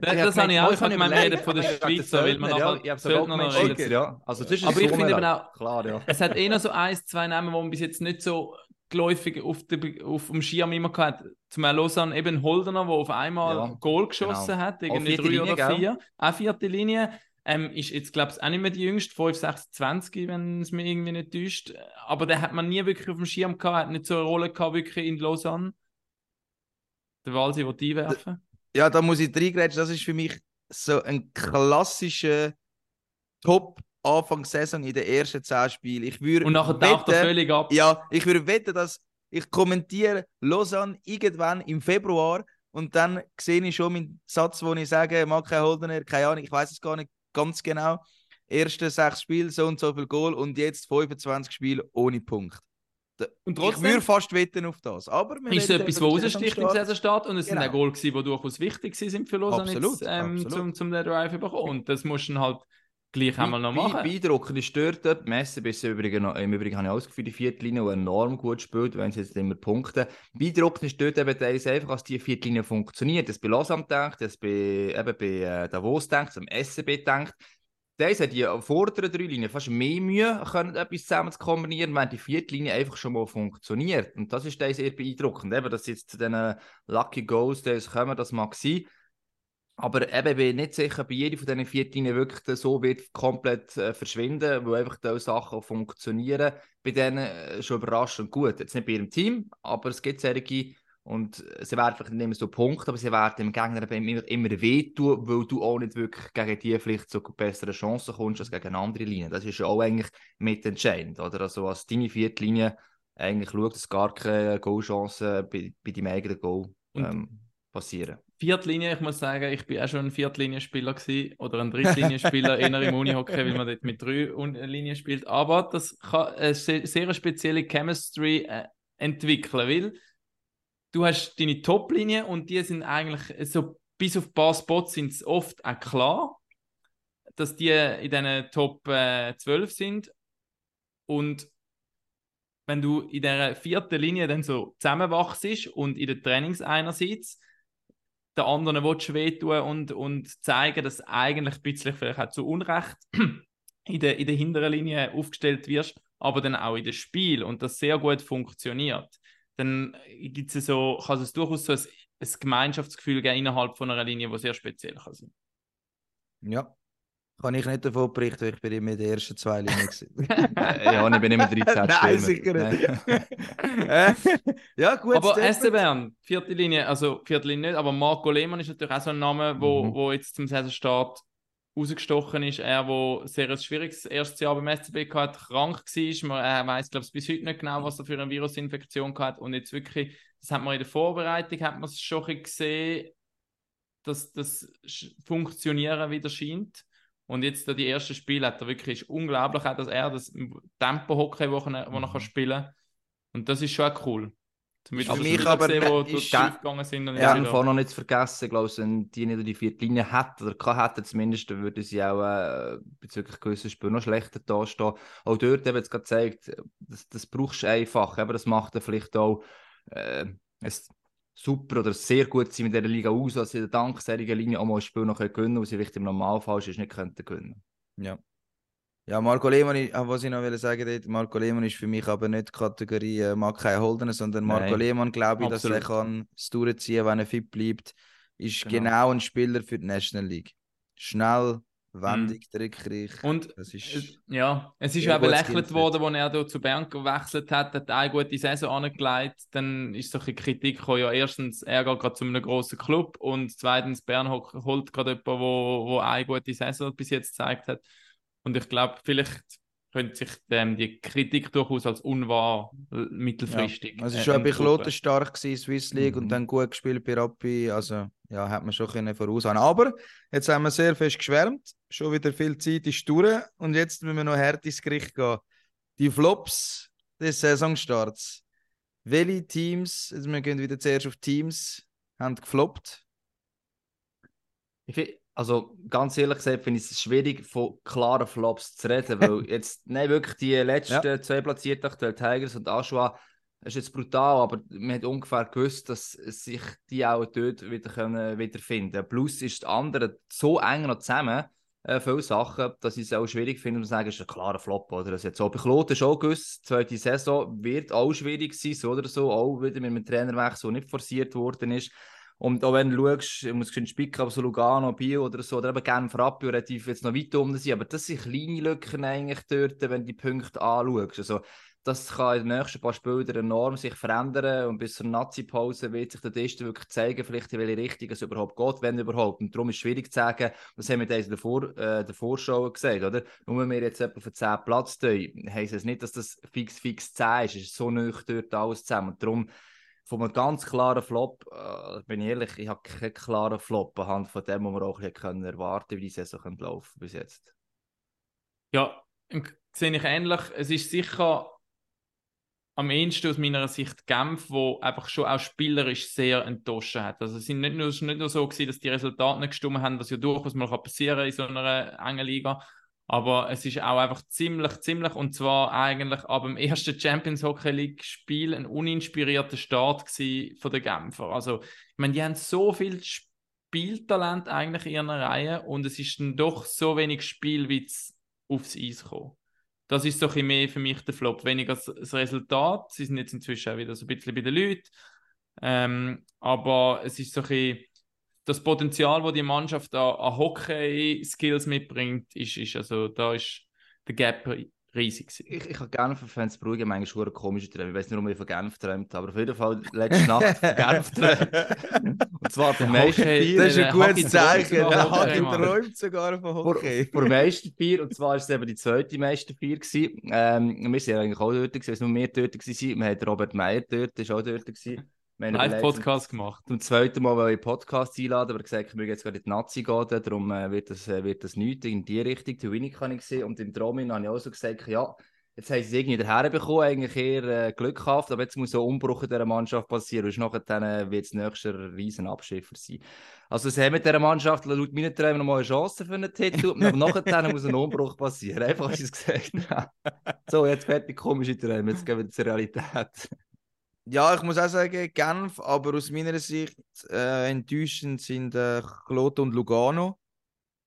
Das habe ich auch gesagt, wir reden von der Schweizer, weil man ja, noch redet. ja. Also, Aber ich finde eben auch- Klar, ja. Es hat eh noch so ein, zwei Namen, wo man bis jetzt nicht so geläufig auf, der, auf dem Schirm immer gehabt Zum Lausanne eben Holdener, der auf einmal Ja, Goal geschossen genau. hat, irgendwie drei Linie, oder gell? vier. Auch vierte Linie. Ähm, ist jetzt, glaube ich, auch nicht mehr die jüngste, 5, 26, wenn es mir irgendwie nicht täuscht. Aber der hat man nie wirklich auf dem Schirm gehabt, hat nicht so eine Rolle gehabt, wirklich in Lausanne. Der Walsi will einwerfen. Ja, da muss ich reingrätschen. Das ist für mich so ein klassischer Top Anfang Saison in den ersten zehn Spielen. Ich würde Und nachher taucht er völlig ab. Ja, ich würde wetten, dass ich kommentiere Lausanne irgendwann im Februar und dann sehe ich schon meinen Satz, wo ich sage, mag kein Holdener, keine Ahnung, ich weiß es gar nicht ganz genau. Erste sechs Spiele, so und so viel Goal und jetzt 25 Spiele ohne Punkt. Und Ich würde fast wetten auf das. Aber ist es reden etwas, was raussticht im Saisonstart. Und es sind Genau. auch Goal gewesen, die durchaus wichtig sind für Lausanne Absolut, jetzt, ähm, absolut. zum, zum den Drive bekommen. Und das musst du halt gleich einmal noch machen. Beeindruckend ist dort, dort Messi bis im Übrigen, noch- im Übrigen habe ich ausgeführt, die vierte Linie, die enorm gut spielt, wenn sie jetzt immer punkten. Beeindruckend ist dort eben teils einfach, dass die vierte Linie funktioniert. Das bei Lausanne denkt, das bei, eben bei äh, Davos denkt, am SCB denkt. Teils hat die vorderen drei Linien fast mehr Mühe, können etwas zusammen zu kombinieren, wenn die vierte Linie einfach schon mal funktioniert. Und das ist sehr beeindruckend. Eben, dass jetzt zu diesen Lucky Goals teils kommen, das mag sein. Aber eben, ich bin nicht sicher, bei jeder von diesen vier Linien wirklich so wird komplett äh, verschwinden, weil einfach diese Sachen funktionieren. Bei denen äh, schon überraschend gut. Jetzt nicht bei ihrem Team, aber es gibt solche und sie werden vielleicht nicht immer so Punkte, aber sie werden dem Gegner immer, immer wehtun, weil du auch nicht wirklich gegen die vielleicht so bessere Chancen kommst als gegen andere Linien. Das ist ja auch eigentlich mitentscheidend, oder? Also als deine vierte Linie eigentlich schaut, dass gar keine Goalchancen bei, bei deinem eigenen Goal ähm, passieren. Viertlinie, ich muss sagen, ich bin auch schon ein Viertlinienspieler gewesen oder ein Drittlinienspieler [LAUGHS] eher im Unihockey, weil man dort mit drei Linien spielt. Aber das kann eine se- sehr spezielle Chemistry äh, entwickeln, weil du hast deine Top-Linie und die sind eigentlich so bis auf ein paar Spots sind es oft auch klar, dass die in diesen Top äh, 12 sind und wenn du in der vierten Linie dann so zusammenwachst und in den Trainings einerseits der anderen willst du wehtun und, und zeigen, dass eigentlich ein bisschen vielleicht auch zu Unrecht [CLEARS THROAT] in der, in der hinteren Linie aufgestellt wirst, aber dann auch in dem Spiel und das sehr gut funktioniert, dann gibt es so, kann es durchaus so ein, ein Gemeinschaftsgefühl geben innerhalb von einer Linie, die sehr speziell kann sein. Ja. Kann ich nicht davon berichten, ich bin immer in den ersten zwei Linien. [LAUGHS] ja, und ich bin immer [LAUGHS] 13 Nein, sicher nicht. [LAUGHS] Ja, gut. aber Bern, vierte Linie, also vierte Linie nicht, aber Marco Lehmann ist natürlich auch so ein Name, wo, Mhm. wo jetzt zum Saisonstart rausgestochen ist. Er, wo sehr ein schwieriges erstes Jahr beim SCB gehabt, krank war. Man, er weiß, glaube ich, bis heute nicht genau, was er für eine Virusinfektion hat. Und jetzt wirklich, das hat man in der Vorbereitung, hat man es schon gesehen, dass das Funktionieren wieder scheint. Und jetzt da die ersten Spiele hat er wirklich ist unglaublich, auch, dass er das Tempo-Hockey, wo er, wo er kann spielen kann. Und das ist schon auch cool. Zum Beispiel für mich aber- gesehen, wo ist-. Schiff gegangen sind. Und Ja, wieder- vorhin noch nicht vergessen, glaube ich, wenn die nicht die vierte Linie hätten oder gehabt hätten, zumindest, dann würden sie auch äh, bezüglich gewissen Spielen noch schlechter dastehen. Auch dort eben jetzt gerade gezeigt, das, das brauchst du einfach, aber das macht dann vielleicht auch, äh, es super oder sehr gut sind mit dieser Liga aus, dass sie in der danksärigen Linie auch mal ein Spiel noch gewinnen können, was sie vielleicht im Normalfall ist, nicht könnten gewinnen. Ja. Ja, Marco Lehmann, ist- ah, was ich noch will sagen wollte, Marco Lehmann ist für mich aber nicht die Kategorie äh, mag kein Holden, sondern Marco Nein. Lehmann, glaube ich, dass er Absolut. kann es durchziehen, wenn er fit bleibt, ist Genau. genau, ein Spieler für die National League. Schnell, wendig, trickreich. Und das ist Es- Ja, es ist gutes belächelt worden, als er hier zu Bern gewechselt hat, hat eine gute Saison angelegt. Dann ist so ein bisschen Kritik gekommen, ja, erstens, er geht gerade zu einem grossen Club und zweitens, Bern ho- holt gerade jemanden, wo, wo eine gute Saison bis jetzt gezeigt hat. Und ich glaube, vielleicht könnte sich ähm, die Kritik durchaus als unwahr äh, mittelfristig. Also äh, schon ein bisschen stark gewesen, Swiss League Mhm. und dann gut gespielt bei Rappi. Also ja, hat man schon können voraushaben. Aber jetzt haben wir sehr fest geschwärmt. Schon wieder viel Zeit ist durch und jetzt müssen wir noch hart ins Gericht gehen. Die Flops des Saisonstarts. Welche Teams, also wir gehen wieder zuerst auf Teams, haben gefloppt? Ich also ganz ehrlich gesagt finde ich es schwierig, von klaren Flops zu reden, weil [LAUGHS] jetzt, nein, wirklich die letzten zwei Platzierten aktuell, Tigers und Aschua, das ist jetzt brutal, aber man hat ungefähr gewusst, dass sich die auch dort wieder können wiederfinden Plus ist das andere so eng noch zusammen, äh, viele Sachen, dass ich es auch schwierig finde, um zu sagen, es ist ein klarer Flop. Oder? Das jetzt so. Bei Kloten ist auch gewusst, die zweite Saison wird auch schwierig sein, so oder so, auch wieder mit einem Trainerwechsel, der nicht forciert worden ist. Und auch wenn du schaust, ich muss spicken, aber so Lugano, Bio oder so, oder eben Genf, Rappi, relativ jetzt noch weit um sind, aber das sind kleine Lücken eigentlich dort, wenn du die Punkte anschaust. Also, das kann in den nächsten paar Spielen enorm sich verändern und bis zur Nazi-Pause wird sich der Test wirklich zeigen, vielleicht in welche Richtung es überhaupt geht, wenn überhaupt. Und darum ist es schwierig zu sagen, das haben wir in der, äh, der Vorschau gesagt, oder? Nur wenn wir jetzt etwa für 10 Platz tun, heisst es nicht, dass das fix, fix 10 ist. Es ist so nöch dort alles zusammen. Und darum von einem ganz klaren Flop, äh, bin ich ehrlich, ich habe keinen klaren Flop anhand von dem, was wir auch ein können erwarten wie die Saison laufen bis jetzt. Ja, sehe ich ähnlich. Es ist sicher am ehesten aus meiner Sicht Genf, wo einfach schon auch spielerisch sehr enttäuscht hat. Also es sind nicht nur, nicht nur so gewesen, dass die Resultate nicht gestimmt haben, was ja durchaus mal kann passieren in so einer engen Liga. Aber es ist auch einfach ziemlich, ziemlich, und zwar eigentlich ab dem ersten Champions Hockey League Spiel ein uninspirierter Start von den Genfer. Also, ich meine, die haben so viel Spieltalent eigentlich in ihren Reihen und es ist dann doch so wenig Spielwitz aufs Eis gekommen. Das ist so ein mehr für mich der Flop. Weniger das Resultat. Sie sind jetzt inzwischen auch wieder so ein bisschen bei den Leuten. Ähm, aber es ist so ein bisschen das Potenzial, das die Mannschaft an, an Hockey-Skills mitbringt, ist, ist also da ist der Gap riesig. gewesen. Ich, ich habe gerne für Fans beruhigen, manchmal schon eine komische Träume. Ich weiß nicht, warum ich von Genf träumt aber auf jeden Fall letzte Nacht [LAUGHS] von Genf träumt. Und zwar vom meisten Hockey- Bier. Das ist ein der gutes Zeichen. träumt Der sogar Hagi Hockey, Mann. träumt sogar von Hockey. Vor Meisterbier, und zwar war es eben die zweite Meisterbier. gewesen. Ähm, wir waren eigentlich auch dort, gewesen, es nur wir dort waren. Wir hatten Robert Meyer dort, der war auch dort. Gewesen. Haben Live-Podcast gemacht. Zum zweiten Mal wollte ich Podcast einladen, aber gesagt, wir müssen jetzt gerade in die Nazi gehen, darum äh, wird, das, äh, wird das nichts in die Richtung. Die Winnie kann ich sehen und im Dromin habe ich auch so gesagt, ja, jetzt haben sie es irgendwie daherbekommen, eigentlich eher äh, Glück gehabt, aber jetzt muss so ein Umbruch in dieser Mannschaft passieren, und nachher äh, wird es nächster riesen Abschiffer sein. Also sie haben mit dieser Mannschaft laut meinen Träumen noch mal eine Chance für einen Titel, [LAUGHS] aber nachher muss ein Umbruch passieren, einfach als ich es gesagt habe. [LAUGHS] So, jetzt fertig komische Träume, jetzt gehen wir zur Realität. Ja, ich muss auch sagen, Genf, aber aus meiner Sicht äh, enttäuschend sind äh, und Lugano.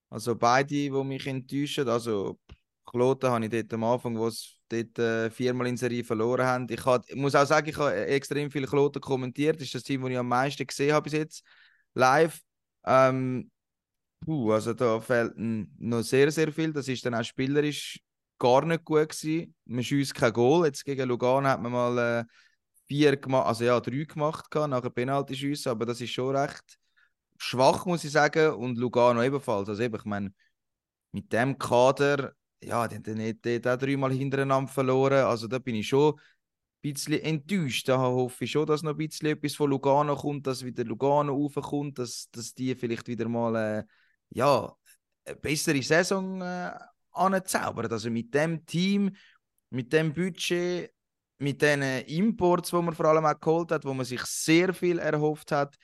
Also beide, die mich enttäuschen. Also Kloten habe ich dort am Anfang, wo sie dort äh, viermal in Serie verloren haben. Ich, hat, ich muss auch sagen, ich habe extrem viele Kloten kommentiert. Das ist das Team, das ich am meisten gesehen habe bis jetzt live. Ähm, puh, also da fehlt noch sehr, sehr viel. Das ist dann auch spielerisch gar nicht gut gewesen. Man schießt kein Goal. Jetzt gegen Lugano hat man mal äh, vier gemacht, also ja, drei gemacht gehabt, nachher Penalty schiessen, aber das ist schon recht schwach, muss ich sagen. Und Lugano ebenfalls. Also eben, ich meine, mit dem Kader, ja, die haben nicht- auch dreimal hintereinander verloren. Also da bin ich schon ein bisschen enttäuscht. Da hoffe ich schon, dass noch ein bisschen etwas von Lugano kommt, dass wieder Lugano raufkommt, dass, dass die vielleicht wieder mal äh, ja, eine bessere Saison äh, anzaubern. Also mit dem Team, mit dem Budget, mit den Imports, die man vor allem auch geholt hat, wo man sich sehr viel erhofft hat.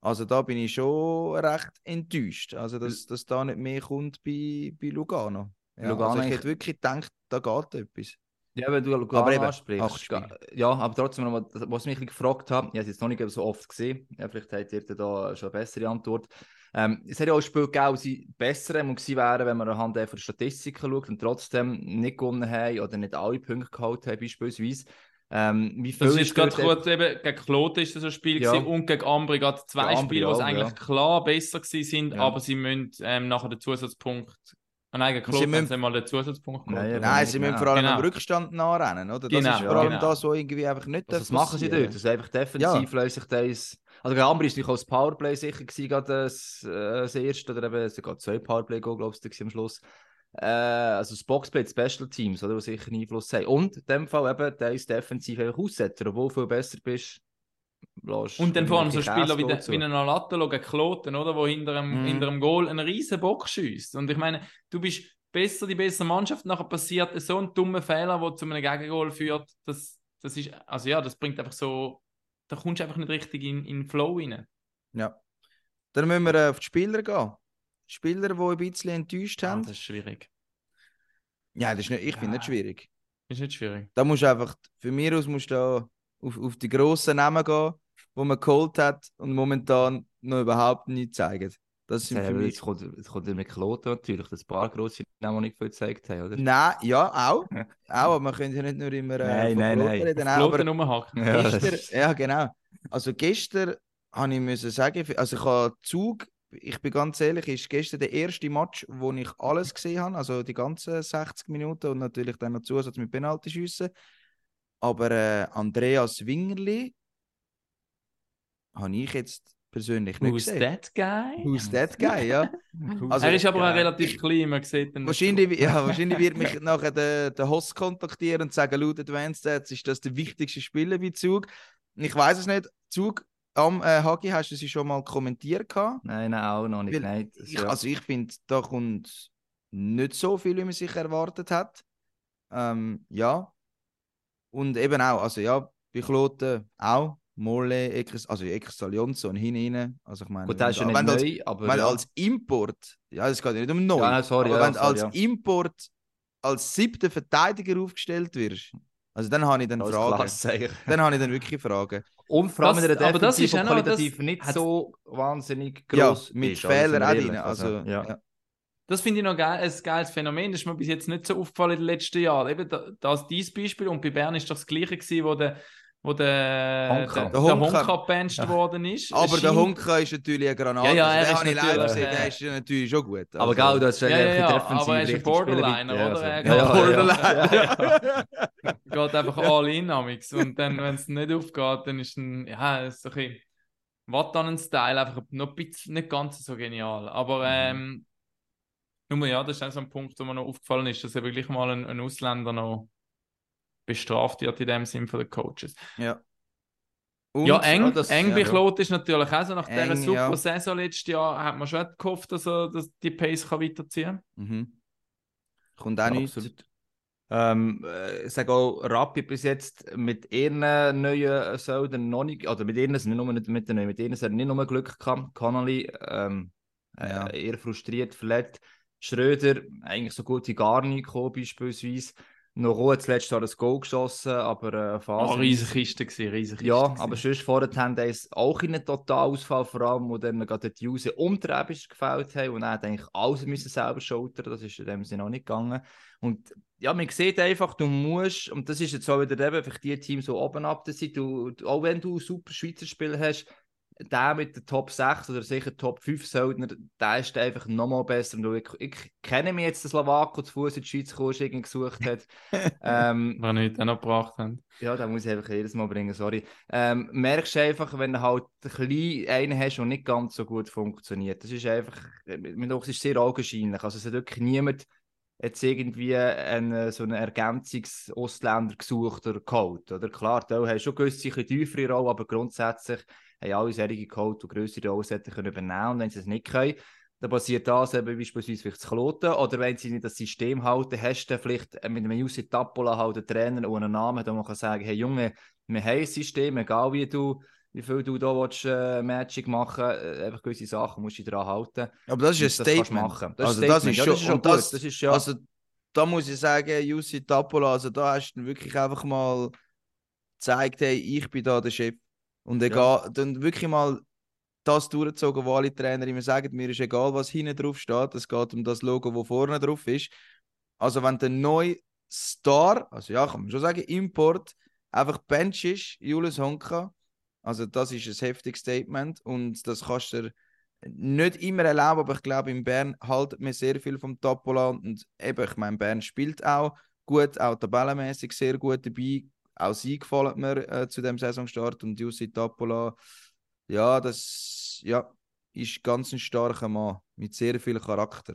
Also da bin ich schon recht enttäuscht. Also dass, dass da nicht mehr kommt bei, bei Lugano. Ja, Lugano also ich hätte wirklich gedacht, da geht etwas. Ja, wenn du Lugano Aber eben, ansprichst. Ja, aber trotzdem, was mich ein bisschen gefragt hat, ich habe es jetzt noch nicht so oft gesehen, vielleicht habt ihr da schon eine bessere Antwort. Ähm, es hat ja auch Spiele gegeben, wo sie besser gewesen wären, wenn man anhand der Statistiken schaut und trotzdem nicht gewonnen haben oder nicht alle Punkte geholt haben, beispielsweise. Ähm, wie viel Das ist gerade kurz eben, gegen Kloten ist das ein Spiel Ja. gewesen und gegen Ambri gerade zwei Ambri Spiele, die eigentlich ja. klar besser gewesen sind, Ja. aber sie müssen ähm, nachher den Zusatzpunkt. Ah, nein, gegen Sie Kloten haben müssen- sie mal den Zusatzpunkt Nein, ja, oder? Nein, nicht, sie müssen nein. vor allem Genau. am Rückstand nachrennen, oder? Das Genau, ist vor allem genau. das, was irgendwie einfach nicht Also, das machen sie dort. Das ist einfach defensiv, ja. sich das. Also, gegen Ambri ist natürlich auch das Powerplay sicher gewesen, das, äh, das erste, oder eben, gab zwei Powerplay, glaube ich, am Schluss. Äh, also, das Boxplay, die Special Teams, oder, die sicher einen Einfluss haben. Und in dem Fall eben, der ist defensiv einfach aussetzen, obwohl du viel besser bist. Und dann vor allem so Spieler wie, der, wie ein Alatalo gegen Kloten, oder? Wo hinter einem, Mhm. hinter einem Goal einen riesen Bock schießt. Und ich meine, du bist besser, die bessere Mannschaft, nachher passiert so ein dummer Fehler, der zu einem Gegengol führt. Das, das ist, also ja, das bringt einfach so, da kommst du einfach nicht richtig in, in den Flow rein. Ja. Dann müssen wir äh, auf die Spieler gehen. Spieler, die ein bisschen enttäuscht Ja, haben. das ist schwierig. Ja, das ist nicht, ich finde Ja. das schwierig. Ist nicht schwierig. Da musst du einfach, für mich aus musst du da auf, auf die grossen Namen gehen, die man geholt hat und momentan noch überhaupt nicht zeigen. Das sind Ja, für mich. jetzt kommt, jetzt kommt mit Kloten natürlich, das paar grosse Namen, die nicht viel gezeigt haben, oder? Nein, ja, auch. [LAUGHS] auch, aber man könnte ja nicht nur immer äh, Nein, von nein, Kloten nein. reden. Nein, Kloten aber rumhaken. Ja, gestern, das- ja, genau. Also gestern habe ich müssen sagen, also ich habe Zug, ich bin ganz ehrlich, ist gestern der erste Match, wo ich alles gesehen habe, also die ganzen 60 Minuten und natürlich dann noch Zusatz mit Penaltyschüssen. Aber äh, Andreas Wingerli habe ich jetzt persönlich nicht Who's gesehen. that guy? Who's that [LAUGHS] guy, ja. Also, er ist aber auch relativ klein, man sieht ihn. Wahrscheinlich, ja, wahrscheinlich wird mich [LAUGHS] nachher der, der Host kontaktieren und sagen, laut Advanced Stats ist das der wichtigste Spieler bei Zug. Ich weiß es nicht. Zug am äh, Hagi, hast du sie schon mal kommentiert? gehabt? Nein, nein, auch noch nicht. Nein, das, Ich, ja. Also ich finde, da kommt nicht so viel, wie man sich erwartet hat. Ähm, ja. Und eben auch, also ja, bei Kloten auch. Molle, Ekres, also Ekres Alonso und hinein. Also ich meine, Gut, der ist ja wenn nicht als- neu, aber weil ja. als Import, ja, es geht ja nicht um neu, Ja, nein, sorry, aber ja, wenn du sorry, als ja. Import als siebter Verteidiger aufgestellt wirst, also dann habe ich dann Als Fragen. Klasse, [LAUGHS] Dann habe ich dann wirklich Fragen. Und vor allem Das- in der aber das ist auch noch- qualitativ das nicht hat- so wahnsinnig Ja, groß mit ist. also, Fehlern auch ehrlich, drin. Also, ja. ja. Das finde ich noch geil, ein geiles Phänomen. Das ist mir bis jetzt nicht so aufgefallen in den letzten Jahren. Eben da- das dieses Beispiel und bei Bern ist doch das gleiche gewesen, wo der, wo der, Honka. der, Der der Honka. Gebencht worden ist. Aber der Honka ist natürlich eine Granate. Ja, ja, also, er den ist habe natürlich, äh, der ist natürlich schon gut. Aber also, genau, das ist Ja, ja, eigentlich ja, defensiv aber er ist ein Borderliner, ja, oder? also- Er Ja, ja, Borderline. ja. [LAUGHS] geht einfach all in amix. Und dann, wenn es nicht aufgeht, dann ist ein, ja, es ist so ein bisschen Wattanen-Style, einfach noch ein bisschen, nicht ganz so genial. Aber ähm, nur ja, das ist auch so ein Punkt, wo mir noch aufgefallen ist, dass eben gleich mal ein, ein Ausländer noch bestraft wird in dem Sinn von den Coaches. Ja. Und, ja, eng, ja, das- eng ja, ja. Ist natürlich auch so. Nach dieser Eng, super ja. Saison letztes Jahr hat man schon gehofft, dass er dass die Pace kann weiterziehen kann. Mhm. Kommt auch nicht. Ähm, äh, ich sage auch, Rappi bis jetzt mit ihren neuen Säulen noch nicht, oder mit ihren, nicht nur mit, mit den neuen, mit ihren er nicht nur Glück gehabt. Connolly, ähm, Ja. äh, eher frustriert, verletzt. Schröder, eigentlich so gut wie gar nicht gekommen, beispielsweise. Noch Ruhe zuletzt hat er das Goal geschossen, aber äh, Oh, Phase. riesige Kiste gewesen, riesige Kiste. Ja, gewesen. aber sonst vorher haben die auch in einen Totalausfall, vor allem, wo dann gerade die Use um die Rebisch gefällt haben und er hat eigentlich alles müssen selber schultern, das ist in dem Sinne auch nicht gegangen. Und ja, man sieht einfach, du musst, und das ist jetzt auch wieder eben für die Teams so oben ab, das sind, du, auch wenn du super Schweizer Spieler hast, der mit der Top 6 oder sicher Top 5 Söldner, der ist einfach nochmal besser. Und ich, ich kenne mich jetzt, den Slowako zu Fuß in die Schweiz gekommen irgendwie gesucht hat. [LAUGHS] ähm, wir nicht auch noch gebracht haben. ja, da muss ich einfach jedes Mal bringen, sorry. Ähm, merkst du einfach, wenn du halt ein klein einen hast, der nicht ganz so gut funktioniert. Das ist einfach, mit uns ist sehr augenscheinlich. Also es hat wirklich niemand jetzt irgendwie einen, so einen Ergänzungs-Ausländer gesucht oder geholt. Oder klar, da hast schon gewisse tiefere Rolle, aber grundsätzlich haben alle solche geholt, die grössere Rollen können übernehmen und wenn sie es nicht können, dann passiert das eben beispielsweise vielleicht zu Kloten oder wenn sie nicht das System halten, hast du vielleicht mit einem Jussi Tappola halt einen Trainer und einen Namen, da man kann sagen, hey Junge, wir haben ein System, egal wie du wie viel du da willst, äh, Magic machen äh, einfach gewisse Sachen musst du daran halten. Aber das ist ein Und das Statement. machen. Das ist also das Statement. ist Ja, schon, das ist schon gut. das, Das ist ja- also da muss ich sagen, Jussi Tapola, also da hast du wirklich einfach mal gezeigt, hey, ich bin da der Chef. Und egal, dann wirklich mal das durchgezogen, wo alle Trainer immer sagen, mir ist egal, was hinten drauf steht, es geht um das Logo, wo vorne drauf ist. Also wenn der neue Star, also ja, kann man schon sagen, Import, einfach Bench ist, Julius Honka, also das ist ein heftiges Statement und das kannst du nicht immer erlauben, aber ich glaube, in Bern haltet mir sehr viel vom Tapola und eben, ich meine, Bern spielt auch gut, auch tabellenmäßig sehr gut dabei. Auch sie gefallen mir äh, zu dem Saisonstart und Jussi Tapola, ja, das ja, ist ganz ein starker Mann mit sehr viel Charakter.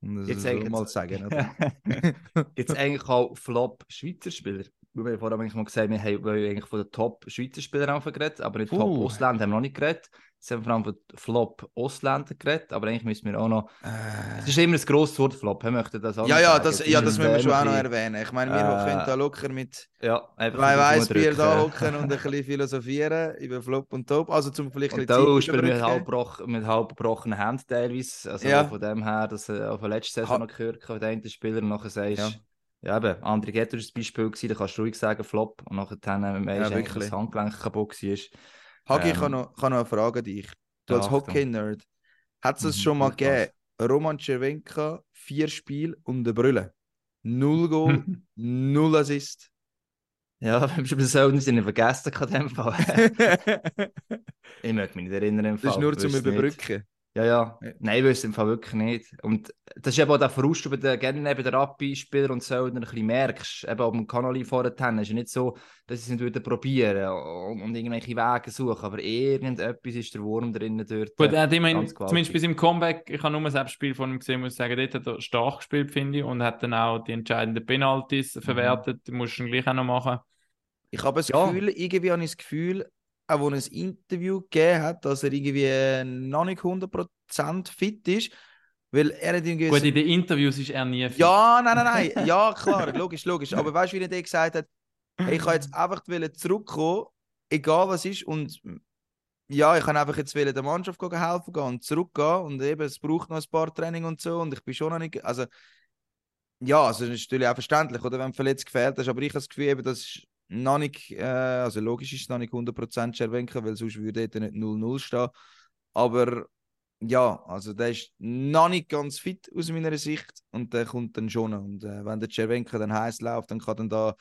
Das Jetzt eigentlich- mal sagen. [LAUGHS] Es eigentlich auch Flop Schweizer Spieler? Wir haben vorhin eigentlich mal gesagt, wir haben eigentlich von den Top Schweizer Spielern geredet, aber nicht Top Puh. Ausländer haben wir noch nicht geredet. Jetzt haben wir vor allem von Flop Ausländer geredet, aber eigentlich müssen wir auch noch. Es Äh, ist immer ein grosses Wort Flop, wir möchten das auch ja, ja, das, Es ja, das müssen wir schon auch noch erwähnen. Ich meine, wir Äh, können da locker mit Ja, zwei Weißbier da hocken und ein bisschen [LAUGHS] philosophieren über Flop und Top. Also zum vielleicht ein Und bisschen da spielen wir halb mit halb gebrochenen Händen teilweise. Also Ja. von dem her, dass du auf der letzten Saison Ha- noch gehört von den Spieler und nachher sagst, Ja. ja, eben, André Getter war das Beispiel, gewesen, da kannst du ruhig sagen, Flop. Und nachher man Ja, ja, wirklich. das Handgelenk kaputt war. Hagi, ich Ähm, habe noch, ich habe noch eine Frage an dich. Du als. Hockey-Nerd, hat es es Mhm, schon mal gegeben? Roman Cervenka, vier Spiele und eine Brille. Null Goal, [LAUGHS] null Assist. Ja, [LAUGHS] wir das auch nicht vergessen in dem Fall. [LAUGHS] ich möchte mich nicht erinnern. Im Das Fall. ist nur zum. Überbrücken. Ja, ja. Ja. Nein, ich wüsste im Fall wirklich nicht. Und das ist eben auch der Verlust, den du gerne neben den Rappi-Spielern und so ein bisschen merkst. Eben auf dem Kanal vorher haben. Es ist ja nicht so, dass sie es nicht probieren und, und irgendwelche Wege suchen, aber irgendetwas ist der Wurm drinnen dort. Gut, immerhin, ganz gewaltig. zumindest bis im Comeback, ich habe nur ein Selbstspiel von ihm gesehen, muss ich sagen, dort hat er stark gespielt, finde ich, und hat dann auch die entscheidenden Penalties verwertet, musst du ihn gleich auch noch machen. Ich habe das Ja. Gefühl, irgendwie habe ich das Gefühl, auch wo er ein Interview gegeben hat, dass er irgendwie noch nicht 100% fit ist. Weil er hat irgendwie. Gut, in den Interviews ist er nie fit. Ja, nein, nein, nein. [LAUGHS] Ja, klar, logisch, logisch. Aber weißt du, wie er dir gesagt hat, hey, ich kann jetzt einfach zurückkommen, egal was ist. Und ja, ich kann einfach jetzt der Mannschaft helfen gehen und zurückgehen. Und eben, es braucht noch ein paar Training und so. Und ich bin schon noch nicht. Also, ja, also das ist natürlich auch verständlich, oder wenn verletzt gefehlt hast. Aber ich habe das Gefühl, eben, das ist noch nicht. Äh, also, logisch ist es noch nicht 100% Scherwenken, weil sonst würde dort nicht 0-0 stehen. Aber ja, also der ist noch nicht ganz fit aus meiner Sicht und der kommt dann schon. Und äh, wenn der Cervenka dann heiß läuft, dann kann dann da,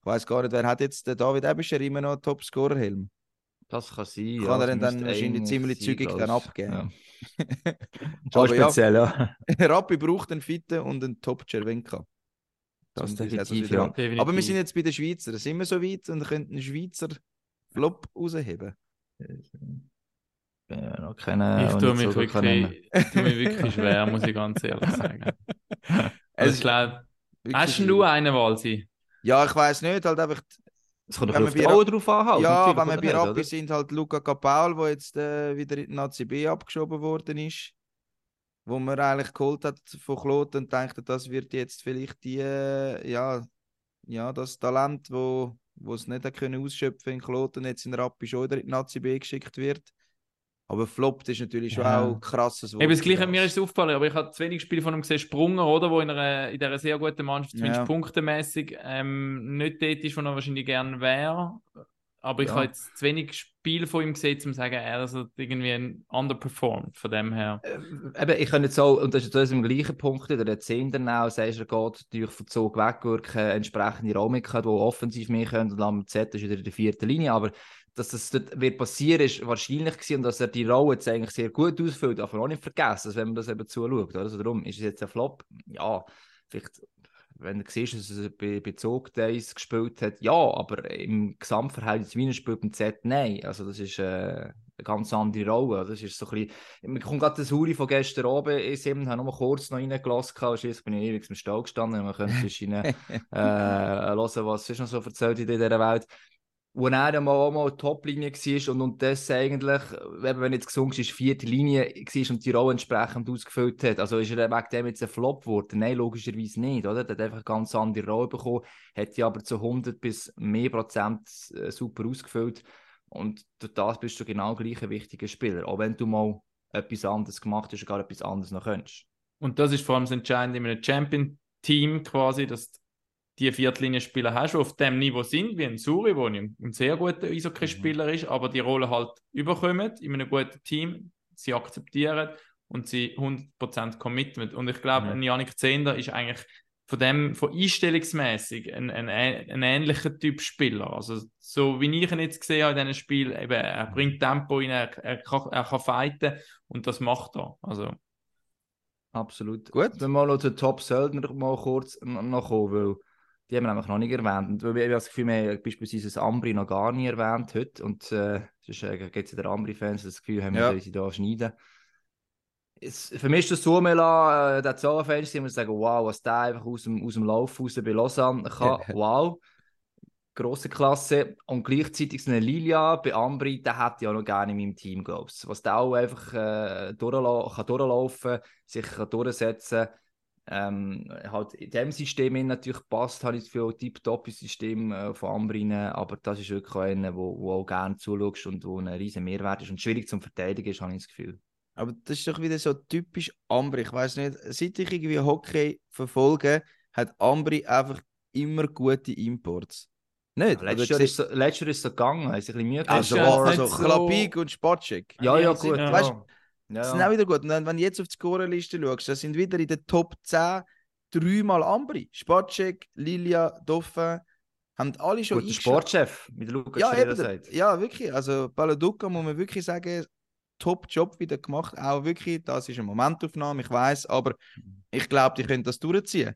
ich weiß gar nicht, wer hat jetzt der David Ebischer immer noch einen Topscorer-Helm? Das kann sein. Kann ja, er dann wahrscheinlich ziemlich sein, zügig dann abgeben. Ja. [LAUGHS] Schon Aber ja. speziell, ja. [LAUGHS] Rappi braucht einen Fitten und einen Top-Cervenka. Das die definitiv, ja. Definitiv. Aber wir sind jetzt bei den Schweizer, sind wir so weit und könnten einen Schweizer Flop rausheben. Ja, noch keine, Ich tue mich, so wirklich, ich tue mich wirklich schwer, muss ich ganz ehrlich sagen. [LAUGHS] Also Es ich glaube, hast du eine Walsi? Ja, ich weiß nicht, halt einfach. Es kommt Wenn auf die drauf an. halt, ja, wenn wir bei Rappi sind, halt Luca Capaul, der jetzt äh, wieder in den ACB abgeschoben worden ist. Wo man eigentlich geholt hat von Kloten und dachte, das wird jetzt vielleicht die, äh, ja, ja, das Talent, wo, wo es nicht können ausschöpfen in Kloten, jetzt in Rappi schon wieder in den ACB geschickt wird. Aber floppt ist natürlich schon Ja. auch ein krasses Wort. Eben das Gleiche, mir ist es aufgefallen, aber ich habe zu wenig Spiele von ihm gesehen, Sprunger, oder? Wo in einer, in dieser sehr guten Mannschaft, zumindest Ja. punktemäßig, ähm, nicht dort ist, wo er wahrscheinlich gerne wäre. Aber ich Ja. habe jetzt zu wenig Spiel von ihm gesehen, um zu sagen, er ist irgendwie underperformed von dem her. Äh, Eben, ich kann jetzt so, und das ist das im gleichen Punkt, der 10. auch, sagst er geht durch von Zug wegwirken, entsprechende Räumigkeit, die offensiv mehr können, und am Z ist wieder in der vierten Linie, aber dass das dort wird passieren, ist wahrscheinlich gewesen, und dass er die Rolle jetzt eigentlich sehr gut ausfüllt, darf man auch nicht vergessen, also wenn man das eben zuschaut, oder? Also darum ist es jetzt ein Flop, ja, vielleicht, wenn du siehst, dass er bei, bei Zug Days gespielt hat, ja, aber im Gesamtverhältnis wie er spielt beim Z, nein, also das ist äh, eine ganz andere Rolle, das ist so ein bisschen mir kommt gerade das Huri von gestern oben in Sinn, habe nur kurz noch reingelassen, und schliesslich bin ich ewig im Stall gestanden man könnte [LAUGHS] ihnen äh, hören, was ist noch so erzählt in dieser Welt. Wo er dann mal auch mal Top-Linie war und, und das eigentlich, eben wenn jetzt gesungen ist, vierte Linie war und die Rolle entsprechend ausgefüllt hat. Also ist er wegen dem jetzt ein Flop geworden? Nein, logischerweise nicht, oder? Er hat einfach eine ganz andere Rolle bekommen, hat die aber zu 100 bis mehr Prozent äh, super ausgefüllt. Und durch das bist du genau gleich ein wichtiger Spieler. Auch wenn du mal etwas anderes gemacht hast, gar etwas anderes noch könntest. Und das ist vor allem das Entscheidende in einem Team quasi, dass die Viertlinienspieler hast, die auf dem Niveau sind, wie ein Suri, der ein, ein sehr guter Eishockey-Spieler ist, aber die Rolle halt überkommen in einem guten Team, sie akzeptieren und sie 100% Commitment. Und ich glaube, Mhm. ein Janik Zehnder ist eigentlich von dem, von einstellungsmäßig ein, ein, ein ähnlicher Typ Spieler. Also, so wie ich ihn jetzt gesehen habe in diesem Spiel, eben, er bringt Tempo rein, er, er, kann, er kann fighten und das macht er. Also, Absolut. Gut. Wenn wir mal noch zu den Top-Söldner mal kurz n- noch kommen, weil die haben wir nämlich noch nicht erwähnt. Und ich habe das Gefühl, wir haben beispielsweise das Ambri noch gar nie erwähnt heute. Und äh, sonst äh, gibt es ja den Ambri-Fans das Gefühl, haben wir Ja. ja. sie da schneiden. Es, für mich ist das Suomela, äh, der Zahlenfans, die muss sagen, wow, was der einfach aus dem, aus dem Lauf raus bei Lausanne kann. [LAUGHS] wow. Grosse Klasse. Und gleichzeitig so eine Lilia bei Ambri, der ich auch noch gerne in meinem Team, glaube ich. Was der auch einfach äh, durchla kann durchlaufen sich kann durchsetzen ähm, halt in dem System natürlich passt, habe ich das Gefühl, tiptop System äh, von Ambri rein, aber das ist wirklich auch einer, wo, wo auch gerne zuschaust und wo ein riesen Mehrwert ist und schwierig zum Verteidigen ist, habe ich das Gefühl. Aber das ist doch wieder so typisch Ambri. Ich weiß nicht, seit ich irgendwie Hockey verfolge, hat Ambri einfach immer gute Imports. Nicht? Letztes Oder Jahr, ist so, letztes Jahr ist es so gegangen, sich ein bisschen Mühe also, Ist ja gegeben. also nicht so- Chlapik und Spatschek. Ja, ja, Ja, gut. ja. Weißt ja. Das sind auch wieder gut. Und dann, wenn du jetzt auf die Scorerliste schaust, da sind wieder in den Top 10 dreimal Ambri. Spatschek, Lilia, Dauphin, haben alle schon Guter. Sportchef, der Lukas Ja, eben, ja, wirklich. Also Baladuca muss man wirklich sagen, Top-Job wieder gemacht. Auch wirklich, das ist eine Momentaufnahme, ich weiß, aber ich glaube, die können das durchziehen.